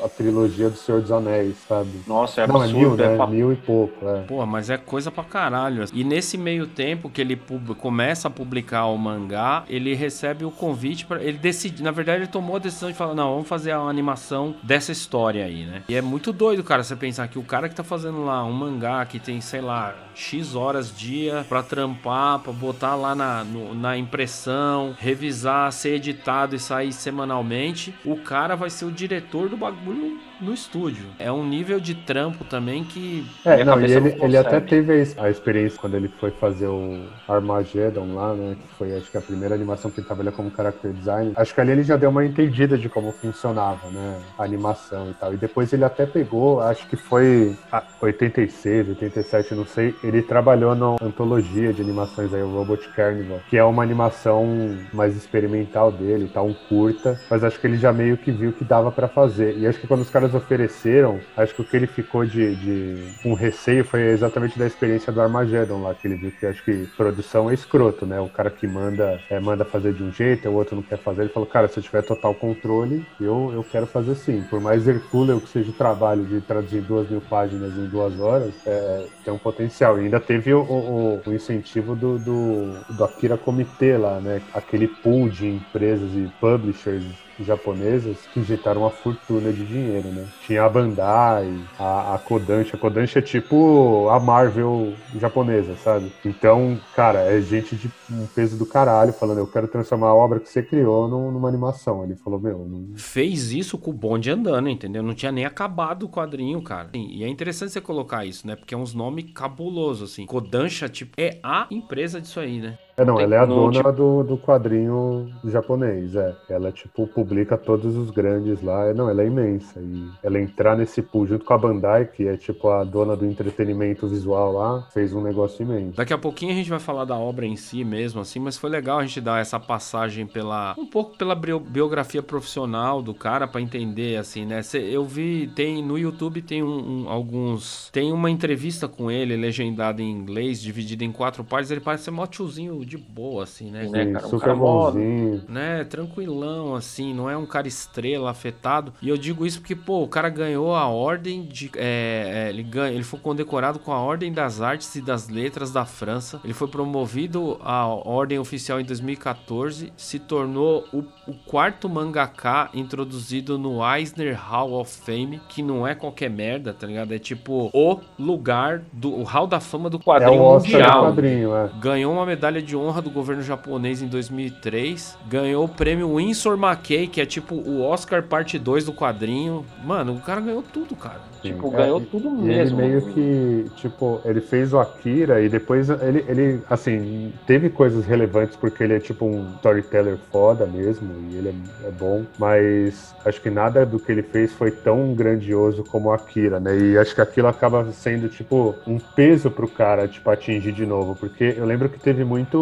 a trilogia do Senhor dos Anéis, sabe? Nossa, é não, absurdo. É mil, né? É pra... Mil e pouco, é. Pô, mas é coisa pra caralho. E nesse meio tempo que ele começa a publicar o mangá, ele recebe o convite para Ele decide, na verdade, ele tomou a decisão de falar, não, vamos fazer a animação dessa história aí aí, né? E é muito doido, cara, você pensar que o cara que tá fazendo lá um mangá que tem, sei lá, X horas dia pra trampar, pra botar lá na, no, na impressão, revisar, ser editado e sair semanalmente, o cara vai ser o diretor do bagulho no estúdio. É um nível de trampo também que. É, não, e ele, não ele até teve a experiência quando ele foi fazer o Armageddon lá, né? Que foi acho que a primeira animação que ele trabalhou como character design. Acho que ali ele já deu uma entendida de como funcionava, né? A animação e tal. E depois ele até pegou, acho que foi 86, 87, não sei. Ele trabalhou na antologia de animações aí, o Robot Carnival, que é uma animação mais experimental dele, tá? Um curta. Mas acho que ele já meio que viu que dava para fazer. E acho que quando os caras ofereceram, acho que o que ele ficou de, de um receio foi exatamente da experiência do Armageddon lá, que ele viu que acho que produção é escroto, né? O cara que manda, é, manda fazer de um jeito, o outro não quer fazer. Ele falou, cara, se eu tiver total controle, eu, eu quero fazer sim. Por mais hercúleo que seja o trabalho de traduzir duas mil páginas em duas horas, é, tem um potencial. E ainda teve o, o, o incentivo do, do, do Akira Comitê lá, né? Aquele pool de empresas e publishers japonesas que injetaram uma fortuna de dinheiro, né? Tinha a Bandai, a, a Kodansha. Kodansha é tipo a Marvel japonesa, sabe? Então, cara, é gente de um peso do caralho falando, eu quero transformar a obra que você criou numa animação. Ele falou, meu... Não... Fez isso com o bonde andando, entendeu? Não tinha nem acabado o quadrinho, cara. E é interessante você colocar isso, né? Porque é uns nomes cabulosos, assim. Kodansha, tipo, é a empresa disso aí, né? É, não, ela é a dona tipo... do, do quadrinho japonês, é. Ela, tipo, publica todos os grandes lá. É, não, ela é imensa. E ela entrar nesse pool junto com a Bandai, que é, tipo, a dona do entretenimento visual lá, fez um negócio imenso. Daqui a pouquinho a gente vai falar da obra em si mesmo, assim, mas foi legal a gente dar essa passagem pela... um pouco pela biografia profissional do cara, para entender, assim, né? Eu vi, tem, no YouTube tem um, um, alguns... Tem uma entrevista com ele, legendada em inglês, dividida em quatro partes. Ele parece ser mó tiozinho de boa, assim, né? Sim, né cara? Um super cara bonzinho. Né? Tranquilão, assim, não é um cara estrela, afetado. E eu digo isso porque, pô, o cara ganhou a ordem de. É, é, ele, ganha, ele foi condecorado com a Ordem das Artes e das Letras da França. Ele foi promovido à Ordem Oficial em 2014. Se tornou o, o quarto mangaka introduzido no Eisner Hall of Fame, que não é qualquer merda, tá ligado? É tipo o lugar do o Hall da Fama do quadrinho é o mundial. Quadrinho, é. Ganhou uma medalha de honra do governo japonês em 2003. Ganhou o prêmio Winsor McKay, que é tipo o Oscar parte 2 do quadrinho. Mano, o cara ganhou tudo, cara. Sim. Tipo, é, ganhou tudo mesmo. Ele meio que, tipo, ele fez o Akira e depois ele, ele, assim, teve coisas relevantes porque ele é tipo um storyteller foda mesmo e ele é, é bom, mas acho que nada do que ele fez foi tão grandioso como o Akira, né? E acho que aquilo acaba sendo, tipo, um peso pro cara, tipo, atingir de novo, porque eu lembro que teve muito,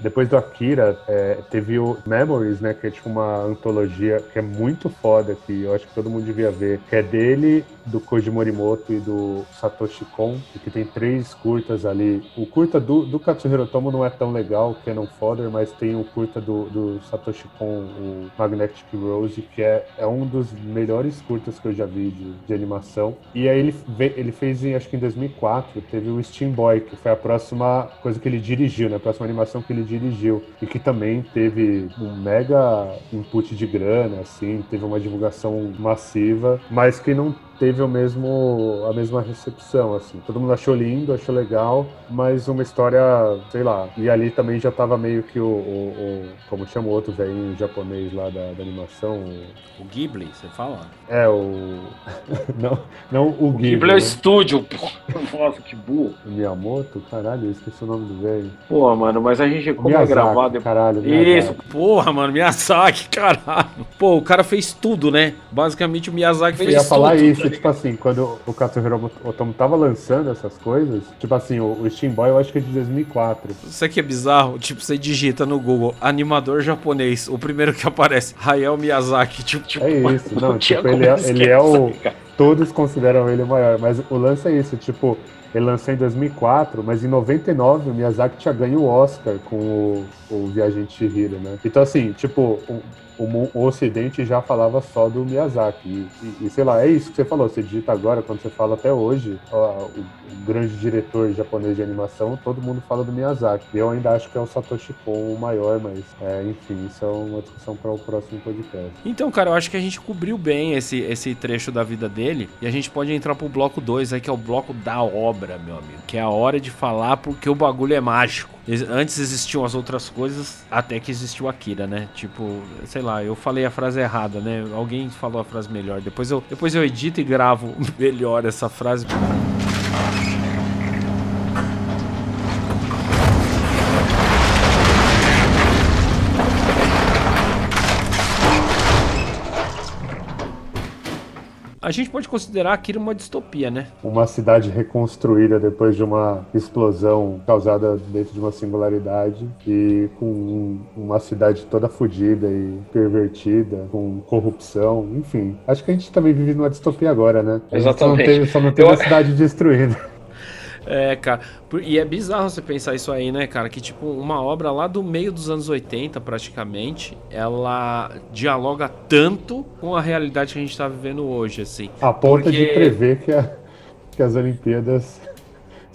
depois do Akira, é, teve o Memories, né, que é tipo uma antologia que é muito foda, que eu acho que todo mundo devia ver, que é dele, do Koji Morimoto e do Satoshi Kon, que tem três curtas ali. O curta do, do Katsuhiro Tomo não é tão legal, Canon Fodder, mas tem o curta do, do Satoshi Kon, o Magnetic Rose, que é, é um dos melhores curtas que eu já vi de, de animação. E aí ele, ele fez, em, acho que em 2004, teve o Steam Boy, que foi a próxima coisa que ele dirigiu, né? A próxima animação que ele dirigiu. E que também teve um mega input de grana, assim, teve uma divulgação massiva, mas que não teve o mesmo, a mesma recepção, assim. Todo mundo achou lindo, achou legal, mas uma história, sei lá. E ali também já tava meio que o, o, o como chama o outro velhinho japonês lá da, da animação? O, o Ghibli, você fala? É, o... *laughs* não, não o, o Ghibli. Ghibli é o né? estúdio. *laughs* Nossa, que burro. O Miyamoto? Caralho, eu esqueci o nome do velho. Pô, mano, mas a gente, como Miyazaki, é gravado... Caralho, Miyazaki. Isso, porra, mano, Miyazaki, *laughs* caralho. Pô, o cara fez tudo, né? Basicamente o Miyazaki fez tudo. Eu ia falar isso, tipo assim, quando o Katsuhiro Otomo tava lançando essas coisas, tipo assim, o, o Steam Boy eu acho que é de 2004. Isso aqui é bizarro, tipo, você digita no Google, animador japonês, o primeiro que aparece, Hayao Miyazaki, tipo, tipo É isso, não, tipo, ele é, ele é o... Todos consideram ele o maior, mas o lance é isso, tipo, ele lançou em 2004, mas em 99 o Miyazaki tinha ganho o Oscar com o, o Viajante Chihiro, né? Então, assim, tipo, o, o Ocidente já falava só do Miyazaki. E, e, e, sei lá, é isso que você falou. Você digita agora, quando você fala até hoje, ó, o, o, grande diretor japonês de animação, todo mundo fala do Miyazaki. Eu ainda acho que é o Satoshi Kon o maior, mas, é, enfim, isso é uma discussão para o próximo podcast. Então, cara, eu acho que a gente cobriu bem esse, esse trecho da vida dele. E a gente pode entrar pro bloco 2 aí, que é o bloco da obra obra, meu amigo. Que é a hora de falar porque o bagulho é mágico. Antes existiam as outras coisas, até que existiu Akira, né? Tipo, sei lá, eu falei a frase errada, né? Alguém falou a frase melhor. Depois eu, depois eu edito e gravo *laughs* melhor essa frase. A gente pode considerar Akira uma distopia, né? Uma cidade reconstruída depois de uma explosão causada dentro de uma singularidade e com uma cidade toda fodida e pervertida, com corrupção, enfim. Acho que a gente também vive numa distopia agora, né? Exatamente. Só não tem, só não tem uma cidade destruída. É, cara. E é bizarro você pensar isso aí, né, cara? Que, tipo, uma obra lá do meio dos anos 80, praticamente, ela dialoga tanto com a realidade que a gente tá vivendo hoje, assim. A ponto porque... de prever que, a, que as Olimpíadas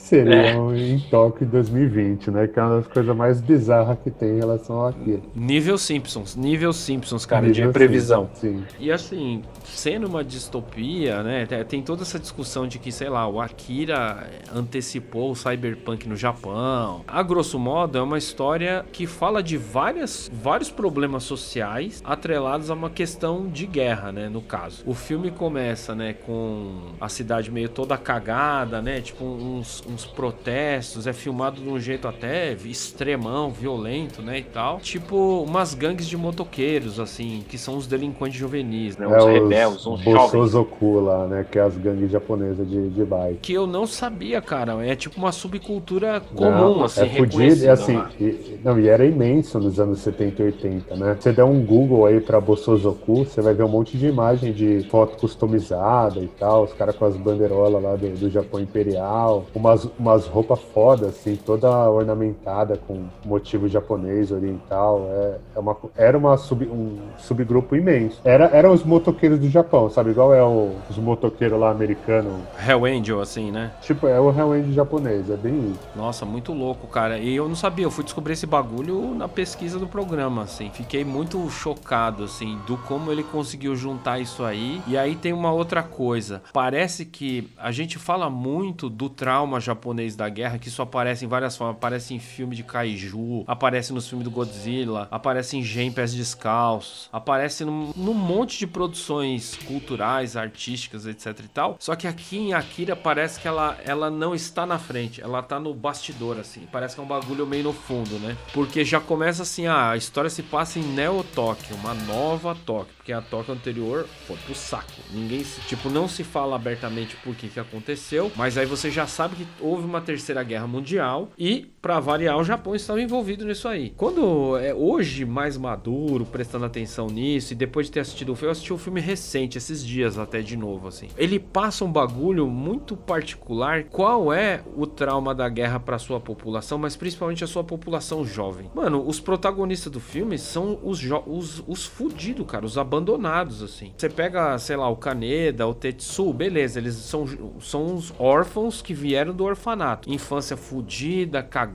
seriam é. em Tóquio em 2020, né? Que é uma das coisas mais bizarras que tem em relação àquilo. Nível Simpsons, nível Simpsons, cara, nível de previsão. Sim. E assim, sendo uma distopia, né? Tem toda essa discussão de que, sei lá, o Akira antecipou o cyberpunk no Japão. A grosso modo, é uma história que fala de várias, vários problemas sociais atrelados a uma questão de guerra, né? No caso. O filme começa, né, com a cidade meio toda cagada, né? Tipo, uns, uns uns protestos, é filmado de um jeito até extremão, violento, né, e tal. Tipo umas gangues de motoqueiros, assim, que são os delinquentes juvenis, né, é, os rebeldes, uns jovens. lá, né, que é as gangues japonesas de, de bike. Que eu não sabia, cara, é tipo uma subcultura comum, não, assim, é fudido, é assim, e, não, e era imenso nos anos 70 e 80, né? Você der um Google aí pra Bosozoku, você vai ver um monte de imagem de foto customizada e tal, os caras com as bandeirolas lá do, do Japão Imperial, umas umas, roupas fodas, assim, toda ornamentada com motivo japonês, oriental. É, é uma, era uma sub, um subgrupo imenso. Era, eram os motoqueiros do Japão, sabe? Igual é o, os motoqueiros lá americanos. Hell Angel, assim, né? Tipo, é o Hell Angel japonês, é bem isso. Nossa, muito louco, cara. E eu não sabia, eu fui descobrir esse bagulho na pesquisa do programa, assim. Fiquei muito chocado, assim, do como ele conseguiu juntar isso aí. E aí tem uma outra coisa. Parece que a gente fala muito do trauma japonês japonês da guerra, que isso aparece em várias formas. Aparece em filme de kaiju, aparece nos filmes do Godzilla, aparece em Gen Pés Descalços, aparece num, num, monte de produções culturais, artísticas, etc e tal. Só que aqui em Akira parece que ela, ela não está na frente, ela tá no bastidor, assim. Parece que é um bagulho meio no fundo, né? Porque já começa assim, ah, a história se passa em Neo Tóquio, uma nova Tóquio porque a Tóquio anterior foi pro saco. Ninguém, tipo, não se fala abertamente por que que aconteceu, mas aí você já sabe que houve uma terceira guerra mundial e, para variar, o Japão estava envolvido nisso aí. Quando é hoje mais maduro, prestando atenção nisso e depois de ter assistido o filme, eu assisti um filme recente, esses dias até de novo, assim. Ele passa um bagulho muito particular. Qual é o trauma da guerra para sua população, mas principalmente a sua população jovem? Mano, os protagonistas do filme são os os, os fudidos, cara, os abandonados assim. Você pega, sei lá, o Kaneda, o Tetsu, beleza, eles são, são uns órfãos que vieram do orfanato. Infância fudida, cagada,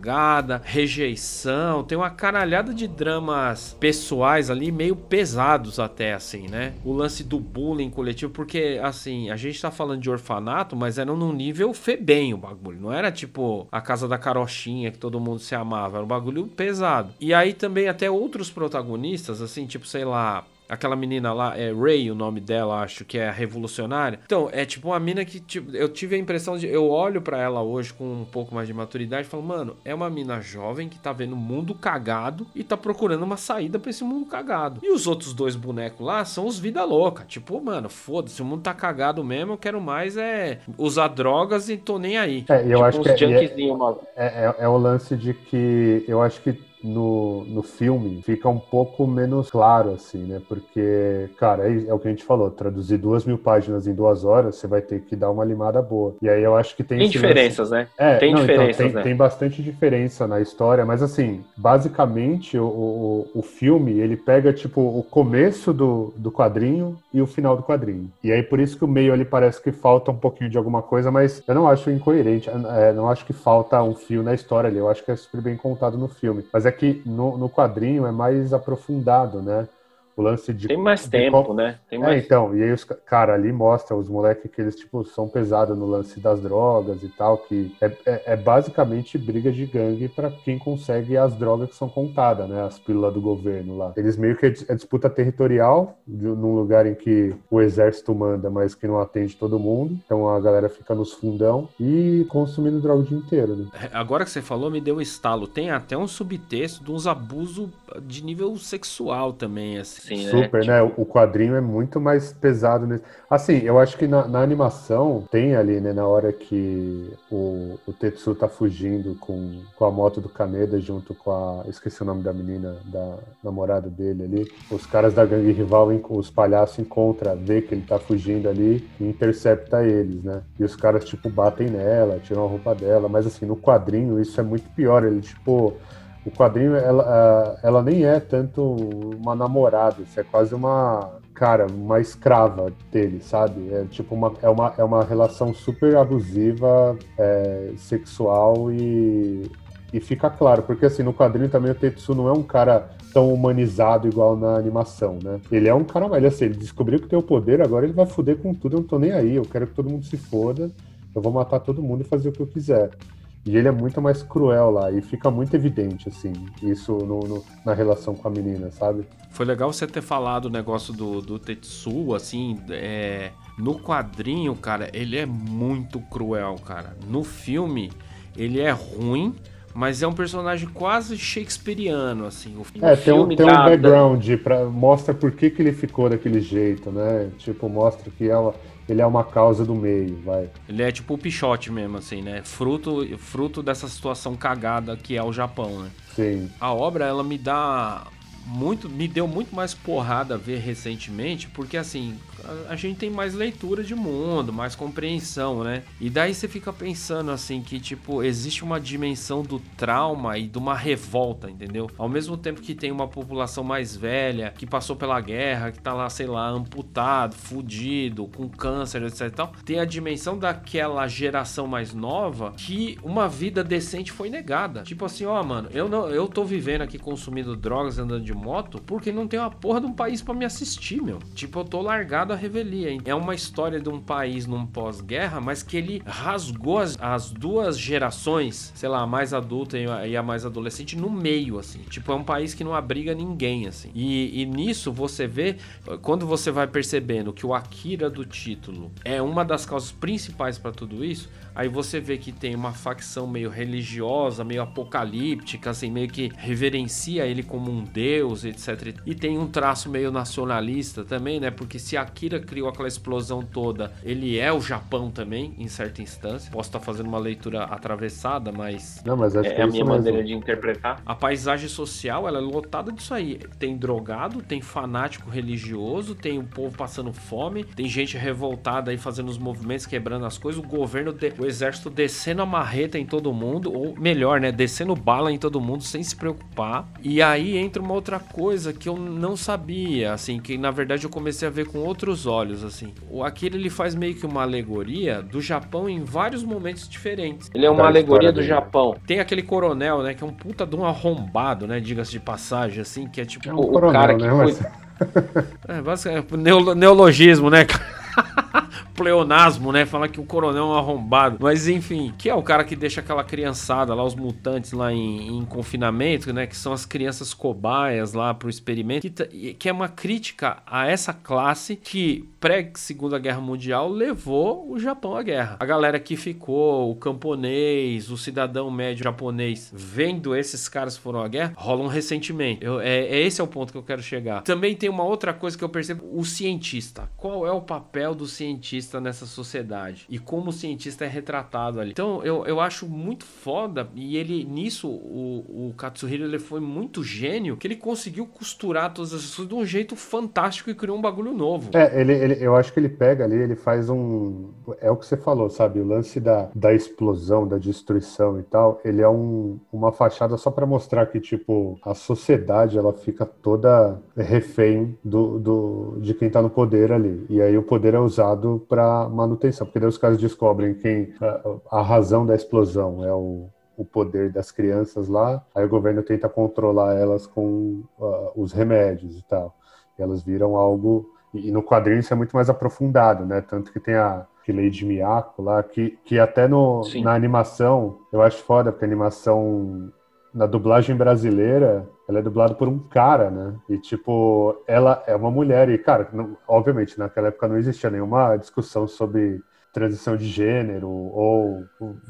rejeição, tem uma caralhada de dramas pessoais ali, meio pesados até, assim, né? O lance do bullying coletivo, porque, assim, a gente tá falando de orfanato, mas era num nível febem o bagulho, não era tipo a casa da carochinha que todo mundo se amava, era um bagulho pesado. E aí também até outros protagonistas, assim, tipo, sei lá, Aquela menina lá, é Ray o nome dela, acho que é a revolucionária. Então, é tipo uma mina que tipo, eu tive a impressão de. Eu olho para ela hoje com um pouco mais de maturidade e falo, mano, é uma mina jovem que tá vendo o mundo cagado e tá procurando uma saída para esse mundo cagado. E os outros dois bonecos lá são os vida louca. Tipo, mano, foda-se, o mundo tá cagado mesmo, eu quero mais é usar drogas e tô nem aí. É, eu tipo, acho que é, é, é, é o lance de que eu acho que no, no filme fica um pouco menos claro, assim, né? Porque, cara, é, é, o que a gente falou, traduzir duas mil páginas em duas horas, você vai ter que dar uma limada boa. E aí eu acho que tem... Tem diferenças, lance... né? É, tem não, então, diferenças, então, tem, né? tem bastante diferença na história, mas assim, basicamente o, o, o filme, ele pega, tipo, o começo do, do quadrinho e o final do quadrinho. E aí por isso que o meio ali parece que falta um pouquinho de alguma coisa, mas eu não acho incoerente, é, não acho que falta um fio na história ali, eu acho que é super bem contado no filme. Mas é que no, no quadrinho é mais aprofundado, né? O lance de. Tem mais tempo, né? Tem é, mais... É, então, e aí os cara ali mostra os moleques que eles, tipo, são pesados no lance das drogas e tal, que é, é, é basicamente briga de gangue para quem consegue as drogas que são contadas, né? As pílulas do governo lá. Eles meio que é disputa territorial, de, num lugar em que o exército manda, mas que não atende todo mundo. Então a galera fica nos fundão e consumindo droga o dia inteiro, né? É, agora que você falou, me deu um estalo. Tem até um subtexto de uns abusos de nível sexual também, assim. Sim, né? Super, né? né? O quadrinho é muito mais pesado nesse. Assim, eu acho que na, na, animação tem ali, né, na hora que o, o Tetsu tá fugindo com, com a moto do Kaneda junto com a. Esqueci o nome da menina, da namorada dele ali. Os caras da gangue rival, os palhaços encontram, vê que ele tá fugindo ali e intercepta eles, né? E os caras, tipo, batem nela, tiram a roupa dela. Mas assim, no quadrinho isso é muito pior. Ele, tipo o quadrinho ela, ela nem é tanto uma namorada, isso é quase uma cara, uma escrava dele, sabe? É tipo uma é uma, é uma relação super abusiva, é, sexual e e fica claro, porque assim, no quadrinho também o Tetsu não é um cara tão humanizado igual na animação, né? Ele é um cara, ele assim, ele descobriu que tem o poder, agora ele vai foder com tudo, eu não tô nem aí, eu quero que todo mundo se foda, eu vou matar todo mundo e fazer o que eu quiser. E ele é muito mais cruel lá, e fica muito evidente, assim, isso no, no, na relação com a menina, sabe? Foi legal você ter falado o negócio do, do Tetsu, assim, é... no quadrinho, cara, ele é muito cruel, cara. No filme, ele é ruim, mas é um personagem quase shakespeariano, assim. O, é, tem um, tem um background, pra, mostra por que, que ele ficou daquele jeito, né? Tipo, mostra que ela ele é uma causa do meio, vai. Ele é tipo o Pichote mesmo, assim, né? Fruto, fruto dessa situação cagada que é o Japão, né? Sim. A obra, ela me dá muito, me deu muito mais porrada ver recentemente, porque assim, a, gente tem mais leitura de mundo, mais compreensão, né? E daí você fica pensando assim que tipo existe uma dimensão do trauma e de uma revolta, entendeu? Ao mesmo tempo que tem uma população mais velha que passou pela guerra, que tá lá, sei lá, amputado, fudido, com câncer, etc e tal, tem a dimensão daquela geração mais nova que uma vida decente foi negada. Tipo assim, ó, mano, eu não, eu tô vivendo aqui consumindo drogas, andando de moto, porque não tem uma porra de um país para me assistir, meu. Tipo, eu tô largado da revelia. Hein? É uma história de um país num pós-guerra, mas que ele rasgou as, as, duas gerações, sei lá, a mais adulta e a mais adolescente, no meio, assim. Tipo, é um país que não abriga ninguém, assim. E, e nisso você vê, quando você vai percebendo que o Akira do título é uma das causas principais para tudo isso, Aí você vê que tem uma facção meio religiosa, meio apocalíptica, assim, meio que reverencia ele como um deus, etc. E tem um traço meio nacionalista também, né? Porque se Akira criou aquela explosão toda, ele é o Japão também, em certa instância. Posso estar fazendo uma leitura atravessada, mas. Não, mas acho é, que é a minha mesmo. maneira de interpretar. A paisagem social, ela é lotada disso aí. Tem drogado, tem fanático religioso, tem o povo passando fome, tem gente revoltada aí fazendo os movimentos, quebrando as coisas. O governo de o exército descendo a marreta em todo mundo, ou melhor, né, descendo bala em todo mundo sem se preocupar. E aí entra uma outra coisa que eu não sabia, assim, que na verdade eu comecei a ver com outros olhos, assim. O Akira ele faz meio que uma alegoria do Japão em vários momentos diferentes. Ele é uma alegoria do Japão. Tem aquele coronel, né, que é um puta de um arrombado, né, diga-se de passagem, assim, que é tipo é um o coronel, cara que né, foi... *laughs* é, basicamente, neologismo, né, cara? *laughs* pleonasmo, né? Falar que o coronel é um arrombado. Mas enfim, que é o cara que deixa aquela criançada lá, os mutantes lá em, em confinamento, né? Que são as crianças cobaias lá pro experimento. Que, que é uma crítica a essa classe que, pré-segunda guerra mundial, levou o Japão à guerra. A galera que ficou, o camponês, o cidadão médio japonês, vendo esses caras que foram à guerra, rola um ressentimento. Eu, é, é esse é o ponto que eu quero chegar. Também tem uma outra coisa que eu percebo: o cientista. Qual é o papel do cientista? Cientista nessa sociedade e como o cientista é retratado ali. Então eu, eu acho muito foda e ele nisso o, o Katsuhiro ele foi muito gênio que ele conseguiu costurar todas as coisas de um jeito fantástico e criou um bagulho novo. É, ele, ele, eu acho que ele pega ali, ele faz um. É o que você falou, sabe? O lance da, da explosão, da destruição e tal, ele é um, uma fachada só para mostrar que, tipo, a sociedade ela fica toda refém do, do, de quem tá no poder ali. E aí o poder é usado para manutenção, porque daí os caras descobrem quem a, a razão da explosão é o, o poder das crianças lá, aí o governo tenta controlar elas com uh, os remédios e tal. Elas viram algo e no quadrinho isso é muito mais aprofundado, né? Tanto que tem a que Lady Miyako lá, que, que até no, na animação, eu acho foda, porque a animação na dublagem brasileira, ela é dublada por um cara, né? E, tipo, ela é uma mulher. E, cara, não, obviamente, naquela época não existia nenhuma discussão sobre transição de gênero ou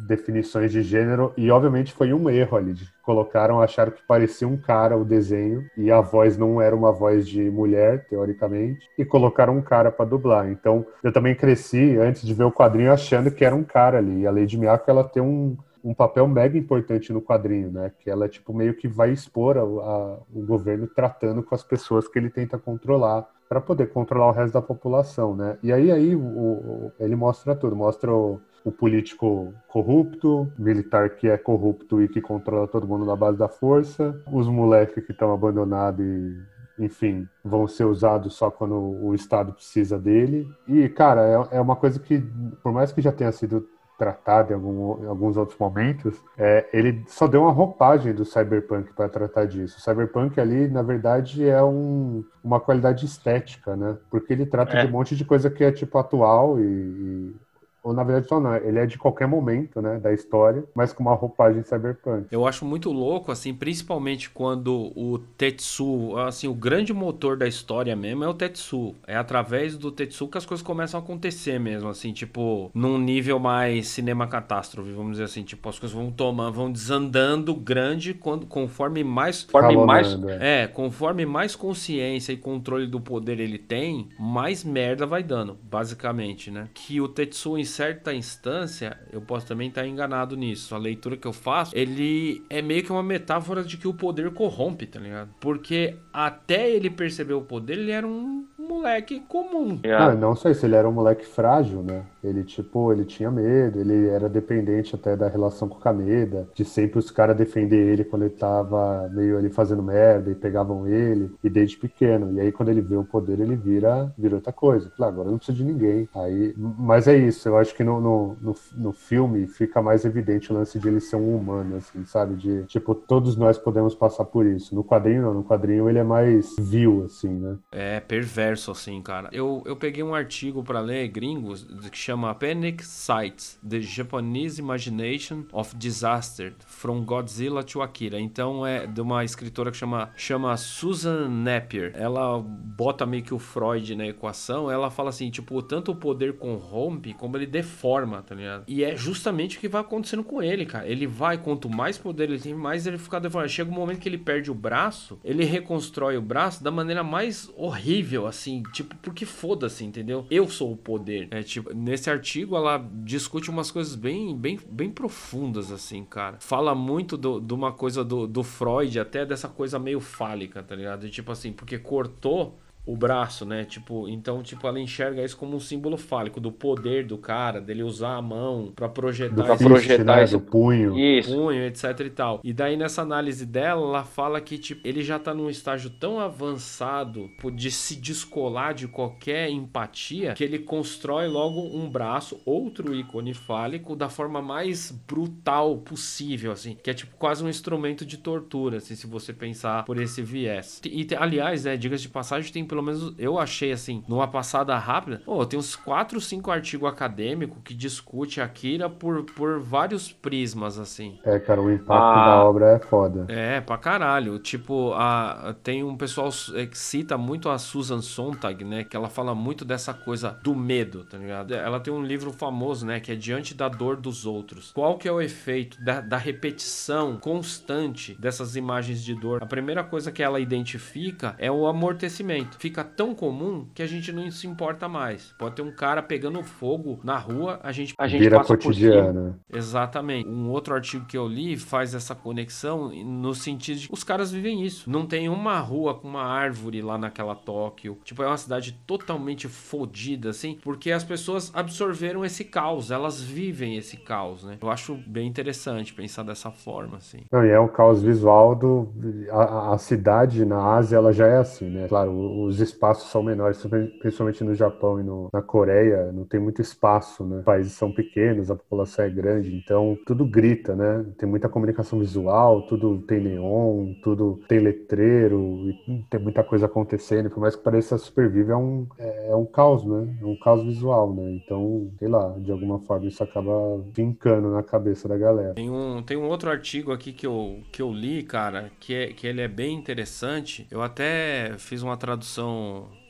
definições de gênero e obviamente foi um erro ali colocaram acharam que parecia um cara o desenho e a voz não era uma voz de mulher teoricamente e colocaram um cara para dublar então eu também cresci antes de ver o quadrinho achando que era um cara ali e a Lady Miyako ela tem um um papel mega importante no quadrinho, né? Que ela tipo meio que vai expor a, a, o governo tratando com as pessoas que ele tenta controlar para poder controlar o resto da população, né? E aí, aí o, o, ele mostra tudo, mostra o, o político corrupto, militar que é corrupto e que controla todo mundo na base da força, os moleques que estão abandonados e enfim, vão ser usados só quando o Estado precisa dele. E, cara, é, é uma coisa que, por mais que já tenha sido tratado em, algum, alguns outros momentos, é, ele só deu uma roupagem do cyberpunk para tratar disso. O cyberpunk ali, na verdade, é um, uma qualidade estética, né? Porque ele trata é. de um monte de coisa que é tipo atual e, e ou na verdade só não, ele é de qualquer momento, né, da história, mas com uma roupagem cyberpunk. Eu acho muito louco, assim, principalmente quando o Tetsu, assim, o grande motor da história mesmo é o Tetsu. É através do Tetsu que as coisas começam a acontecer mesmo, assim, tipo, num nível mais cinema catástrofe, vamos dizer assim, tipo, as coisas vão tomando, vão desandando grande quando, conforme mais... Conforme mais é. é, conforme mais consciência e controle do poder ele tem, mais merda vai dando, basicamente, né? Que o Tetsu em certa instância, eu posso também estar enganado nisso. A leitura que eu faço, ele é meio que uma metáfora de que o poder corrompe, tá ligado? Porque até ele perceber o poder, ele era um moleque comum. Ah, não sei se ele era um moleque frágil, né? Ele, tipo, ele tinha medo, ele era dependente até da relação com o Kameda, de sempre os caras defender ele quando ele tava meio ali fazendo merda e pegavam ele, e desde pequeno. E aí, quando ele vê o poder, ele vira, vira outra coisa. Claro, agora não precisa de ninguém. Aí, mas é isso, eu acho que no, no, no, no filme fica mais evidente o lance de ele ser um humano, assim, sabe? De, tipo, todos nós podemos passar por isso. No quadrinho, não. No quadrinho, ele é mais vil, assim, né? É, perverso, assim, cara. Eu, eu peguei um artigo para ler, gringos, que chama Panic Sites, The Japanese Imagination of Disaster, From Godzilla to Akira. Então, é de uma escritora que chama, chama Susan Napier. Ela bota meio que o Freud na equação. Ela fala assim, tipo, tanto o poder corrompe, como ele deforma, tá ligado? E é justamente o que vai acontecendo com ele, cara. Ele vai, quanto mais poder ele tem, mais ele fica deformado. Chega um momento que ele perde o braço, ele reconstrói o braço da maneira mais horrível, assim, tipo, porque foda-se, entendeu? Eu sou o poder. É, tipo, nesse artigo ela discute umas coisas bem, bem, bem profundas, assim, cara. Fala muito de uma coisa do, do Freud, até dessa coisa meio fálica, tá ligado? E, tipo assim, porque cortou o braço, né? Tipo, então, tipo, ela enxerga isso como um símbolo fálico do poder do cara, dele usar a mão para projetar, do esse, projetar né? esse do punho, isso. punho, etc e tal. E daí nessa análise dela, ela fala que tipo, ele já tá num estágio tão avançado tipo, de se descolar de qualquer empatia que ele constrói logo um braço, outro ícone fálico da forma mais brutal possível, assim, que é tipo quase um instrumento de tortura, assim, se você pensar por esse viés. E aliás, né, diga de passagem, tem pelo menos eu achei assim, numa passada rápida, pô, tem uns 4, 5 artigos acadêmicos que discute Akira por, por vários prismas, assim. É, cara, o impacto ah, da obra é foda. É, pra caralho. Tipo, a, tem um pessoal é, que cita muito a Susan Sontag, né? Que ela fala muito dessa coisa do medo, tá ligado? Ela tem um livro famoso, né? Que é Diante da Dor dos Outros. Qual que é o efeito da, da repetição constante dessas imagens de dor? A primeira coisa que ela identifica é o amortecimento. Fica tão comum que a gente não se importa mais. Pode ter um cara pegando fogo na rua, a gente, a gente Vira passa cotidiano. por Exatamente. Um outro artigo que eu li faz essa conexão no sentido de que os caras vivem isso. Não tem uma rua com uma árvore lá naquela Tóquio. Tipo, é uma cidade totalmente fodida, assim, porque as pessoas absorveram esse caos, elas vivem esse caos, né? Eu acho bem interessante pensar dessa forma, assim. Não, e é um caos visual do... A, a cidade na Ásia, ela já é assim, né? Claro, os espaços são menores, principalmente no Japão e no, na Coreia, não tem muito espaço, né? Os países são pequenos, a população é grande, então tudo grita, né? Tem muita comunicação visual, tudo tem neon, tudo tem letreiro, tem muita coisa acontecendo, por mais que pareça supervive, é um, é, é um caos, né? É um caos visual, né? Então, sei lá, de alguma forma isso acaba vincando na cabeça da galera. Tem um, tem um outro artigo aqui que eu, que eu li, cara, que, é, que ele é bem interessante. Eu até fiz uma tradução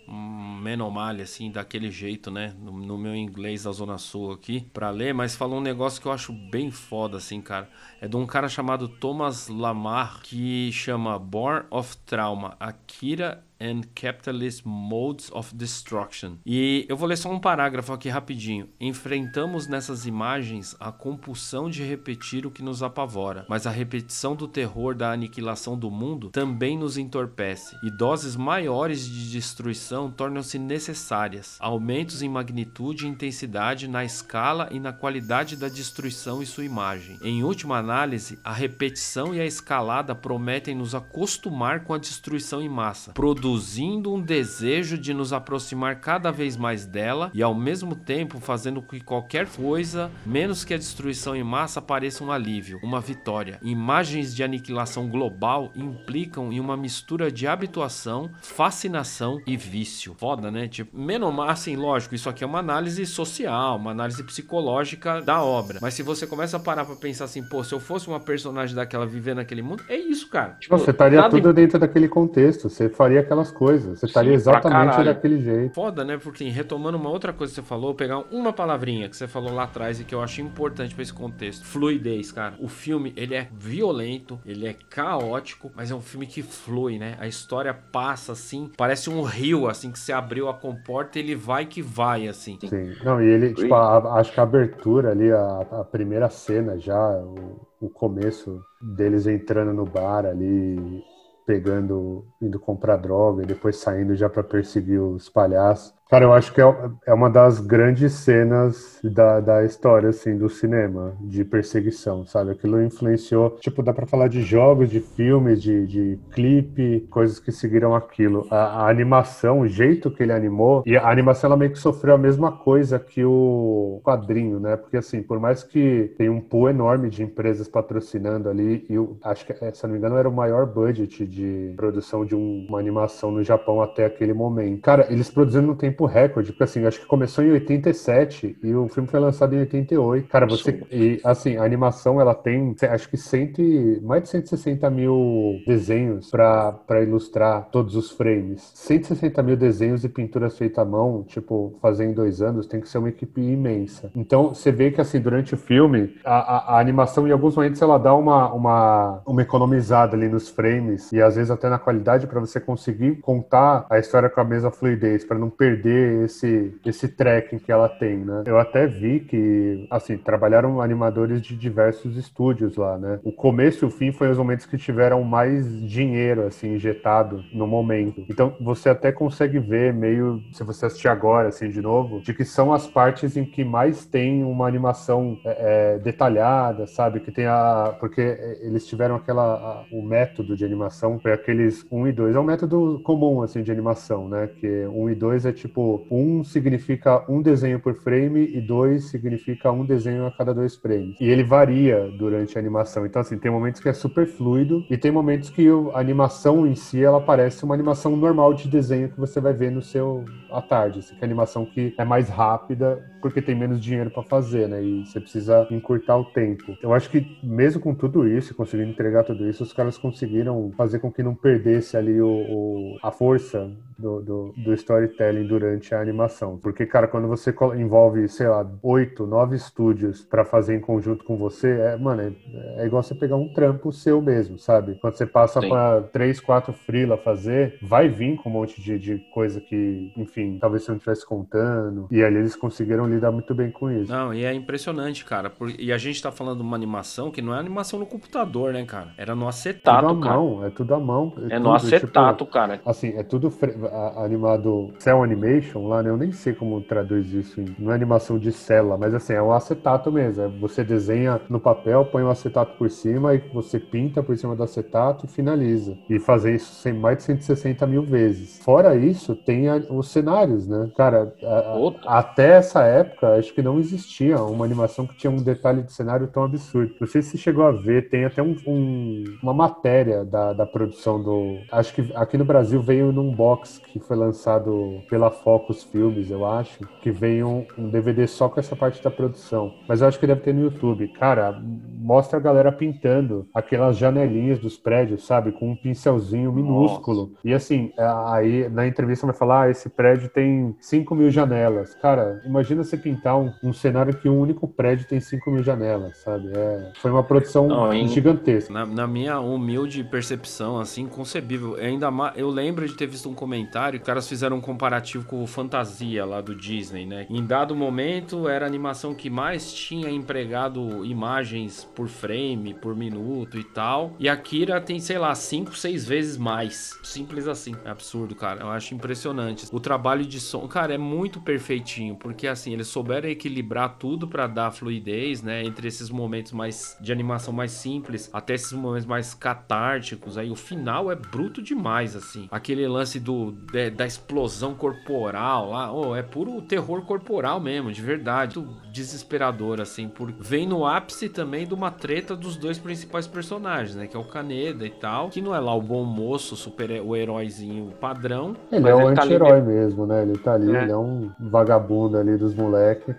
menomale, assim, daquele jeito, né? No, no, meu inglês da Zona Sul aqui, pra ler, mas falou um negócio que eu acho bem foda, assim, cara. É de um cara chamado Thomas Lamar, que chama Born of Trauma, Akira and Capitalist Modes of Destruction. E eu vou ler só um parágrafo aqui rapidinho. Enfrentamos nessas imagens a compulsão de repetir o que nos apavora, mas a repetição do terror da aniquilação do mundo também nos entorpece, e doses maiores de destruição tornam-se necessárias. Aumentos em magnitude e intensidade na escala e na qualidade da destruição e sua imagem. Em última análise, a repetição e a escalada prometem nos acostumar com a destruição em massa, produzindo produzindo um desejo de nos aproximar cada vez mais dela e ao mesmo tempo fazendo com que qualquer coisa, menos que a destruição em massa, pareça um alívio, uma vitória. Imagens de aniquilação global implicam em uma mistura de habituação, fascinação e vício. Foda, né? Tipo, menos assim, lógico, isso aqui é uma análise social, uma análise psicológica da obra. Mas se você começa a parar pra pensar assim, pô, se eu fosse uma personagem daquela vivendo naquele mundo, é isso, cara. Tipo, você estaria tudo dentro daquele contexto, você faria aquela aquelas coisas. Você estaria exatamente daquele jeito. Foda, né? Porque assim, retomando uma outra coisa que você falou, pegar uma palavrinha que você falou lá atrás e que eu acho importante para esse contexto. Fluidez, cara. O filme, ele é violento, ele é caótico, mas é um filme que flui, né? A história passa assim, parece um rio, assim, que você abriu a comporta e ele vai que vai, assim. Sim. Não, e ele, tipo, a, acho que a abertura ali, a, a primeira cena já, o, o começo deles entrando no bar ali, pegando, indo comprar droga e depois saindo já para perseguir os palhaços. Cara, eu acho que é, é uma das grandes cenas da, da história, assim, do cinema, de perseguição, sabe? Aquilo influenciou, tipo, dá pra falar de jogos, de filmes, de, de clipe, coisas que seguiram aquilo. A, a, animação, o jeito que ele animou, e a animação, ela meio que sofreu a mesma coisa que o quadrinho, né? Porque, assim, por mais que tem um pool enorme de empresas patrocinando ali, e eu acho que, se não me engano, era o maior budget de produção de um, uma animação no Japão até aquele momento. Cara, eles produzindo no tempo tempo recorde, porque assim, acho que começou em 87 e o filme foi lançado em 88. Cara, você. E assim, a animação ela tem, acho que cento, mais de 160 mil desenhos para ilustrar todos os frames. 160 mil desenhos e pinturas feitas à mão, tipo, fazer em dois anos, tem que ser uma equipe imensa. Então, você vê que assim, durante o filme, a, a, a animação em alguns momentos ela dá uma, uma, uma economizada ali nos frames e às vezes até na qualidade para você conseguir contar a história com a mesma fluidez, para não perder perder esse, esse tracking que ela tem, né? Eu até vi que, assim, trabalharam animadores de diversos estúdios lá, né? O começo e o fim foi os momentos que tiveram mais dinheiro, assim, injetado no momento. Então, você até consegue ver meio, se você assistir agora, assim, de novo, de que são as partes em que mais tem uma animação é, é detalhada, sabe? Que tem a... Porque eles tiveram aquela... A, o método de animação foi aqueles 1 e 2. É um método comum, assim, de animação, né? Que 1 e 2 é tipo tipo, um significa um desenho por frame e dois significa um desenho a cada dois frames. E ele varia durante a animação. Então, assim, tem momentos que é super fluido e tem momentos que a animação em si, ela parece uma animação normal de desenho que você vai ver no seu à tarde. Assim, que é animação que é mais rápida porque tem menos dinheiro para fazer, né? E você precisa encurtar o tempo. Eu acho que mesmo com tudo isso, conseguindo entregar tudo isso, os caras conseguiram fazer com que não perdesse ali o, o a força do, do, do, storytelling durante a animação. Porque, cara, quando você envolve, sei lá, oito, nove estúdios para fazer em conjunto com você, é, mano, é, é, igual você pegar um trampo seu mesmo, sabe? Quando você passa para três, quatro freela fazer, vai vir com um monte de, de coisa que, enfim, talvez você não estivesse contando. E ali eles conseguiram lida muito bem com isso. Não, e é impressionante, cara. Por... E a gente tá falando de uma animação que não é animação no computador, né, cara? Era no acetato, tudo à cara. mão, é tudo à mão. É, é tudo, no acetato, tipo, cara. Assim, é tudo fre... animado cell animation lá, né? Eu nem sei como traduz isso. Em... Não é animação de célula, mas assim, é um acetato mesmo. É você desenha no papel, põe o um acetato por cima e você pinta por cima do acetato e finaliza. E fazer isso mais de 160 mil vezes. Fora isso, tem a... os cenários, né? Cara, a... até essa época, acho que não existia uma animação que tinha um detalhe de cenário tão absurdo. Não sei se você chegou a ver, tem até um, um, uma matéria da, da produção do. Acho que aqui no Brasil veio num box que foi lançado pela Focus Filmes, eu acho, que veio um, um DVD só com essa parte da produção. Mas eu acho que deve ter no YouTube. Cara, mostra a galera pintando aquelas janelinhas dos prédios, sabe? Com um pincelzinho minúsculo. Nossa. E assim, aí na entrevista vai falar: ah, esse prédio tem 5 mil janelas. Cara, imagina você pintar um, um cenário que um único prédio tem 5 mil janelas, sabe? É, foi uma produção Não, em, gigantesca. Na, na, minha humilde percepção, assim, concebível. Ainda mais, eu lembro de ter visto um comentário, os caras fizeram um comparativo com o Fantasia lá do Disney, né? Em dado momento, era a animação que mais tinha empregado imagens por frame, por minuto e tal. E a Kira tem, sei lá, 5, 6 vezes mais. Simples assim. É absurdo, cara. Eu acho impressionante. O trabalho de som, cara, é muito perfeitinho, porque assim, eles souberam equilibrar tudo para dar fluidez, né? Entre esses momentos mais de animação mais simples até esses momentos mais catárticos. Aí o final é bruto demais, assim. Aquele lance do de, da explosão corporal lá, oh, é puro terror corporal mesmo, de verdade. Muito desesperador, assim. Por... Vem no ápice também de uma treta dos dois principais personagens, né? Que é o Kaneda e tal. Que não é lá o bom moço, super, o heróizinho padrão. Ele é um tá anti-herói ali... mesmo, né? Ele tá ali, é. ele é um vagabundo ali dos moleques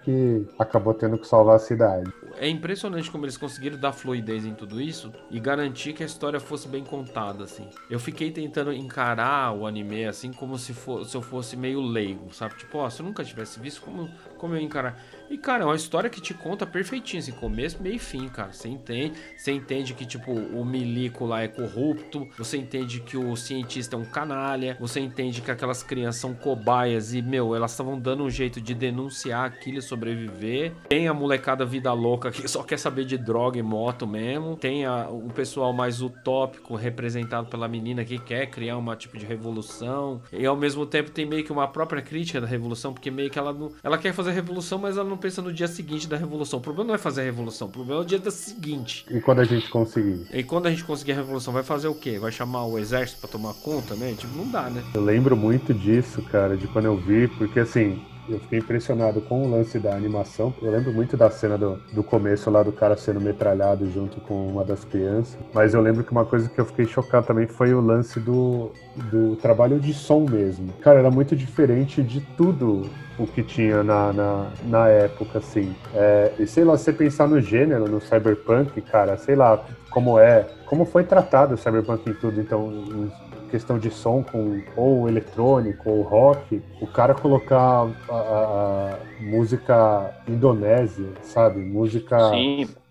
que acabou tendo que salvar a cidade. É impressionante como eles conseguiram dar fluidez em tudo isso e garantir que a história fosse bem contada, assim. Eu fiquei tentando encarar o anime assim como se, for, se eu fosse meio leigo, sabe? Tipo, ó, se eu nunca tivesse visto, como, como eu encarar? E, cara, é uma história que te conta perfeitinho, assim, começo, meio e fim, cara. Você entende, você entende que, tipo, o milico lá é corrupto, você entende que o cientista é um canalha, você entende que aquelas crianças são cobaias e, meu, elas estavam dando um jeito de denunciar aquilo e sobreviver. Tem a molecada vida louca que só quer saber de droga e moto mesmo. Tem a, o pessoal mais utópico representado pela menina que quer criar uma tipo de revolução. E ao mesmo tempo tem meio que uma própria crítica da revolução, porque meio que ela não, ela quer fazer revolução, mas ela não pensa no dia seguinte da revolução. O problema não é fazer a revolução, o problema é o dia da seguinte. E quando a gente conseguir? E quando a gente conseguir a revolução, vai fazer o quê? Vai chamar o exército para tomar conta, né? Tipo, não dá, né? Eu lembro muito disso, cara, de quando eu vi, porque assim, eu fiquei impressionado com o lance da animação. Eu lembro muito da cena do, do começo lá do cara sendo metralhado junto com uma das crianças. Mas eu lembro que uma coisa que eu fiquei chocado também foi o lance do, do trabalho de som mesmo. Cara, era muito diferente de tudo o que tinha na, na, na época, assim. É, e sei lá, você pensar no gênero, no cyberpunk, cara, sei lá como é, como foi tratado o cyberpunk em tudo, então, questão de som com ou eletrônico ou rock, o cara colocar a, a, a música indonésia, sabe? Música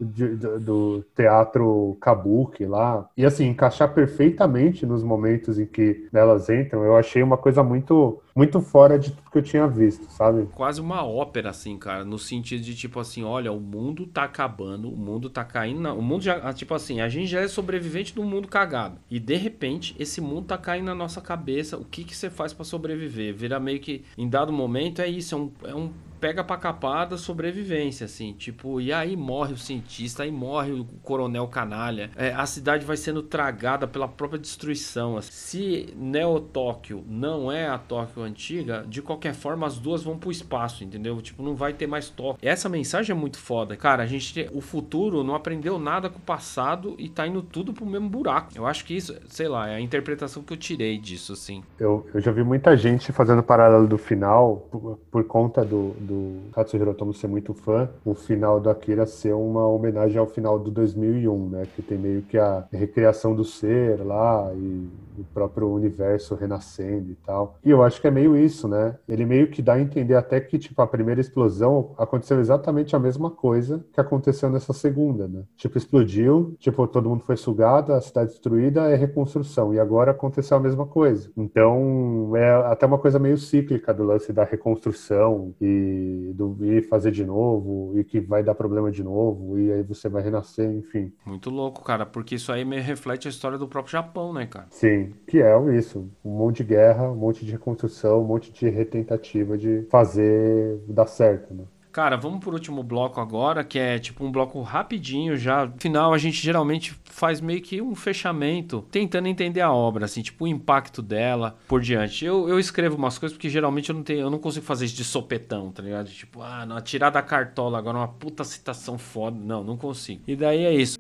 de, de, do teatro kabuki lá. E assim, encaixar perfeitamente nos momentos em que elas entram, eu achei uma coisa muito muito fora de tudo que eu tinha visto, sabe? Quase uma ópera, assim, cara, no sentido de tipo assim, olha, o mundo tá acabando, o mundo tá caindo, o mundo já, tipo assim, a gente já é sobrevivente do mundo cagado. E de repente, esse mundo tá caindo na nossa cabeça, o que que você faz para sobreviver? Vira meio que, em dado momento, é isso, é um, é um pega pra capar da sobrevivência, assim. Tipo, e aí morre o cientista, aí morre o coronel canalha. É, a cidade vai sendo tragada pela própria destruição. Assim. Se Neo Tóquio não é a Tóquio antiga, de qualquer forma as duas vão pro espaço, entendeu? Tipo, não vai ter mais Tóquio. Essa mensagem é muito foda. Cara, a gente, o futuro não aprendeu nada com o passado e tá indo tudo pro mesmo buraco. Eu acho que isso, sei lá, é a interpretação que eu tirei disso, assim. Eu, eu já vi muita gente fazendo paralelo do final por, por conta do do Katsuhiro Otomo ser muito fã, o final do Akira ser uma homenagem ao final do 2001, né? Que tem meio que a recriação do ser lá e o próprio universo renascendo e tal. E eu acho que é meio isso, né? Ele meio que dá a entender até que, tipo, a primeira explosão aconteceu exatamente a mesma coisa que aconteceu nessa segunda, né? Tipo, explodiu, tipo, todo mundo foi sugado, a cidade destruída é reconstrução. E agora aconteceu a mesma coisa. Então, é até uma coisa meio cíclica do lance da reconstrução e do, e fazer de novo, e que vai dar problema de novo, e aí você vai renascer, enfim. Muito louco, cara, porque isso aí me reflete a história do próprio Japão, né, cara? Sim, que é isso. Um monte de guerra, um monte de reconstrução, um monte de retentativa de fazer dar certo, né? Cara, vamos pro último bloco agora, que é tipo um bloco rapidinho já. Final, a gente geralmente faz meio que um fechamento, tentando entender a obra, assim, tipo o impacto dela por diante. Eu, eu escrevo umas coisas porque geralmente eu não tenho, eu não consigo fazer isso de sopetão, tá ligado? Tipo, ah, não, tirar da cartola agora uma puta citação foda. Não, não consigo. E daí é isso.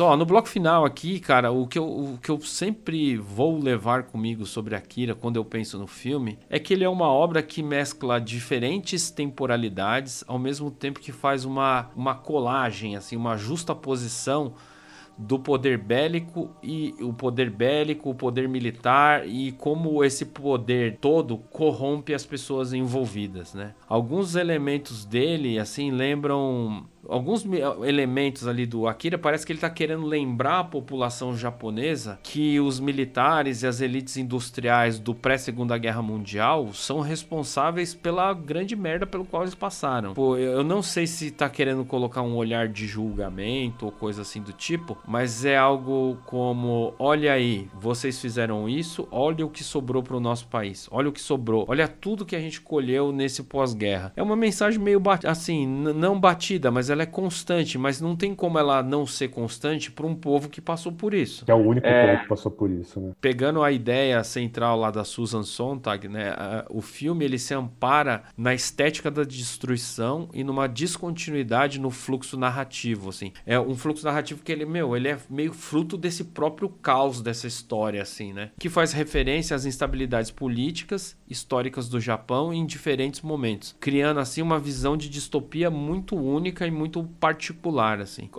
Ó, no bloco final aqui, cara, o que, eu, o que eu sempre vou levar comigo sobre Akira quando eu penso no filme é que ele é uma obra que mescla diferentes temporalidades ao mesmo tempo que faz uma, uma colagem, assim, uma justa posição do poder bélico e o poder bélico, o poder militar e como esse poder todo corrompe as pessoas envolvidas, né? Alguns elementos dele assim lembram alguns elementos ali do Akira, parece que ele está querendo lembrar a população japonesa que os militares e as elites industriais do pré-segunda guerra mundial são responsáveis pela grande merda pelo qual eles passaram. Pô, eu não sei se está querendo colocar um olhar de julgamento ou coisa assim do tipo, mas é algo como: olha aí, vocês fizeram isso, olha o que sobrou para o nosso país, olha o que sobrou, olha tudo que a gente colheu nesse pós-guerra. É uma mensagem meio assim, não batida, mas ela ela é constante, mas não tem como ela não ser constante para um povo que passou por isso. É o único é... povo que passou por isso, né? Pegando a ideia central lá da Susan Sontag, né? O filme ele se ampara na estética da destruição e numa descontinuidade no fluxo narrativo, assim. É um fluxo narrativo que ele, meu, ele é meio fruto desse próprio caos dessa história, assim, né? Que faz referência às instabilidades políticas, históricas do Japão em diferentes momentos, criando assim uma visão de distopia muito única e muito muito particular, assim.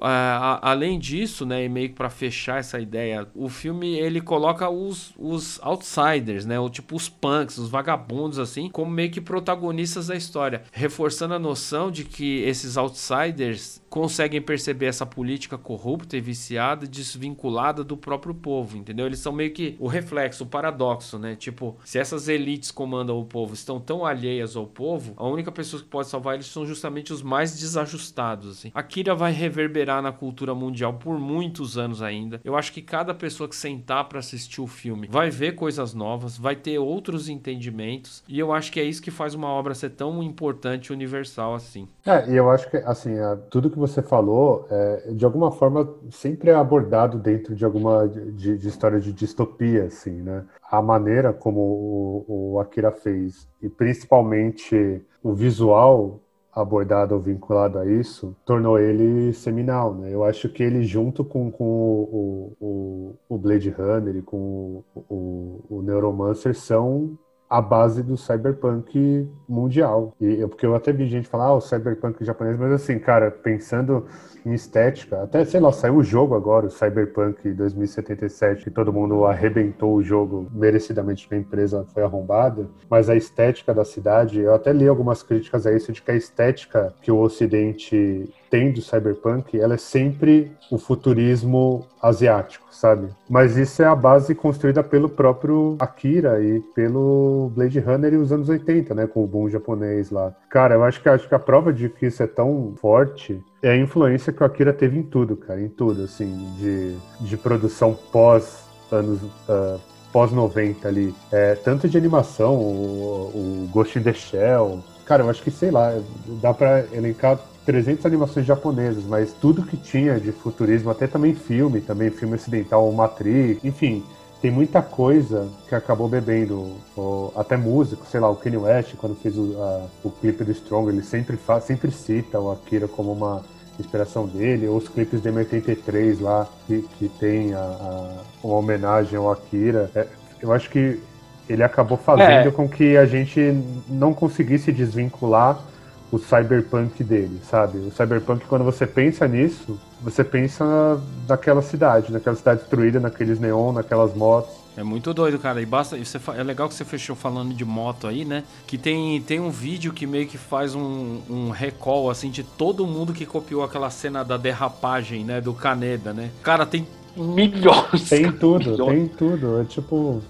além disso, né, e meio para fechar essa ideia, o filme ele coloca os, os outsiders, né, o tipo os punks, os vagabundos, assim, como meio que protagonistas da história, reforçando a noção de que esses outsiders conseguem perceber essa política corrupta e viciada, desvinculada do próprio povo, entendeu? Eles são meio que o reflexo, o paradoxo, né? Tipo, se essas elites comandam o povo estão tão alheias ao povo, a única pessoa que pode salvar eles são justamente os mais desajustados, assim. Akira vai reverberar na cultura mundial por muitos anos ainda. Eu acho que cada pessoa que sentar para assistir o filme vai ver coisas novas, vai ter outros entendimentos, e eu acho que é isso que faz uma obra ser tão importante e universal assim. É, e eu acho que, assim, tudo que você falou, é, de alguma forma, sempre é abordado dentro de alguma de, de história de distopia, assim, né? A maneira como o, o Akira fez, e principalmente o visual abordado ou vinculado a isso, tornou ele seminal, né? Eu acho que ele, junto com, com o, o, o Blade Runner e com o, o, o Neuromancer, são a base do cyberpunk mundial. E porque eu até vi gente falar, ah, o cyberpunk japonês, mas assim, cara, pensando em estética, até sei lá, saiu o jogo agora, o Cyberpunk 2077, que todo mundo arrebentou o jogo merecidamente que a empresa foi arrombada, mas a estética da cidade, eu até li algumas críticas a isso de que a estética que o ocidente tem do cyberpunk, ela é sempre o futurismo asiático, sabe? Mas isso é a base construída pelo próprio Akira e pelo Blade Runner e os anos 80, né, com o boom japonês lá. Cara, eu acho que acho que a prova de que isso é tão forte é a influência que o Akira teve em tudo, cara, em tudo, assim, de, de produção pós anos uh, pós 90 ali, é, tanto de animação, o, o Ghost in the Shell, cara, eu acho que sei lá, dá para elencar 300 animações japonesas, mas tudo que tinha de futurismo, até também filme, também filme ocidental, Matrix, enfim, tem muita coisa que acabou bebendo, ou, até músico, sei lá, o Kanye West, quando fez o, a, o clipe do Strong, ele sempre, faz, sempre cita o Akira como uma inspiração dele, ou os clipes de M83 lá, que, que tem a, a, uma homenagem ao Akira. É, eu acho que ele acabou fazendo é. com que a gente não conseguisse desvincular o cyberpunk dele, sabe? O cyberpunk, quando você pensa nisso, você pensa naquela cidade, naquela cidade destruída, naqueles neon, naquelas motos. É muito doido, cara. E basta. Você, é legal que você fechou falando de moto aí, né? Que tem, tem um vídeo que meio que faz um, um recall, assim, de todo mundo que copiou aquela cena da derrapagem, né? Do Caneda, né? Cara, tem milhões. Tem tudo, milhões. tem tudo. É tipo,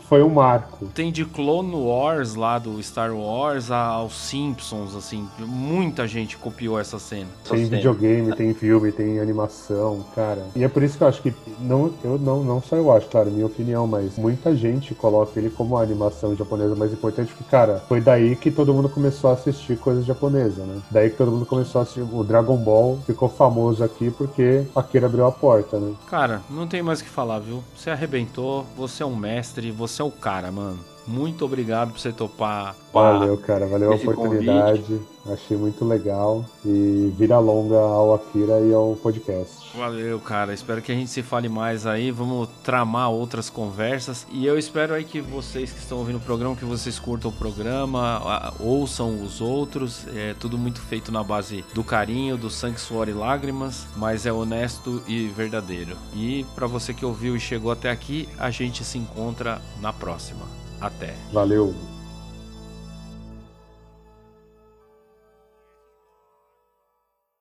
foi um marco. Tem de Clone Wars lá do Star Wars aos Simpsons, assim, muita gente copiou essa cena. Tem essa videogame, cena. tem filme, tem animação, cara. E é por isso que eu acho que não, eu não, não só eu acho, claro, minha opinião, mas muita gente coloca ele como a animação japonesa mais importante, porque, cara, foi daí que todo mundo começou a assistir coisas japonesas, né? Daí que todo mundo começou a assistir o Dragon Ball, ficou famoso aqui porque Akira abriu a porta, né? Cara, não tem mais o que falar, viu? Você arrebentou, você é um mestre, você é o cara, mano. Muito obrigado por você topar. Valeu, cara. Valeu a oportunidade. Convite. Achei muito legal. E vira longa ao Akira e ao podcast. Valeu, cara. Espero que a gente se fale mais aí. Vamos tramar outras conversas. E eu espero aí que vocês que estão ouvindo o programa, que vocês curtam o programa, ouçam os outros. É tudo muito feito na base do carinho, do sangue, suor e lágrimas, mas é honesto e verdadeiro. E para você que ouviu e chegou até aqui, a gente se encontra na próxima. Até. Valeu.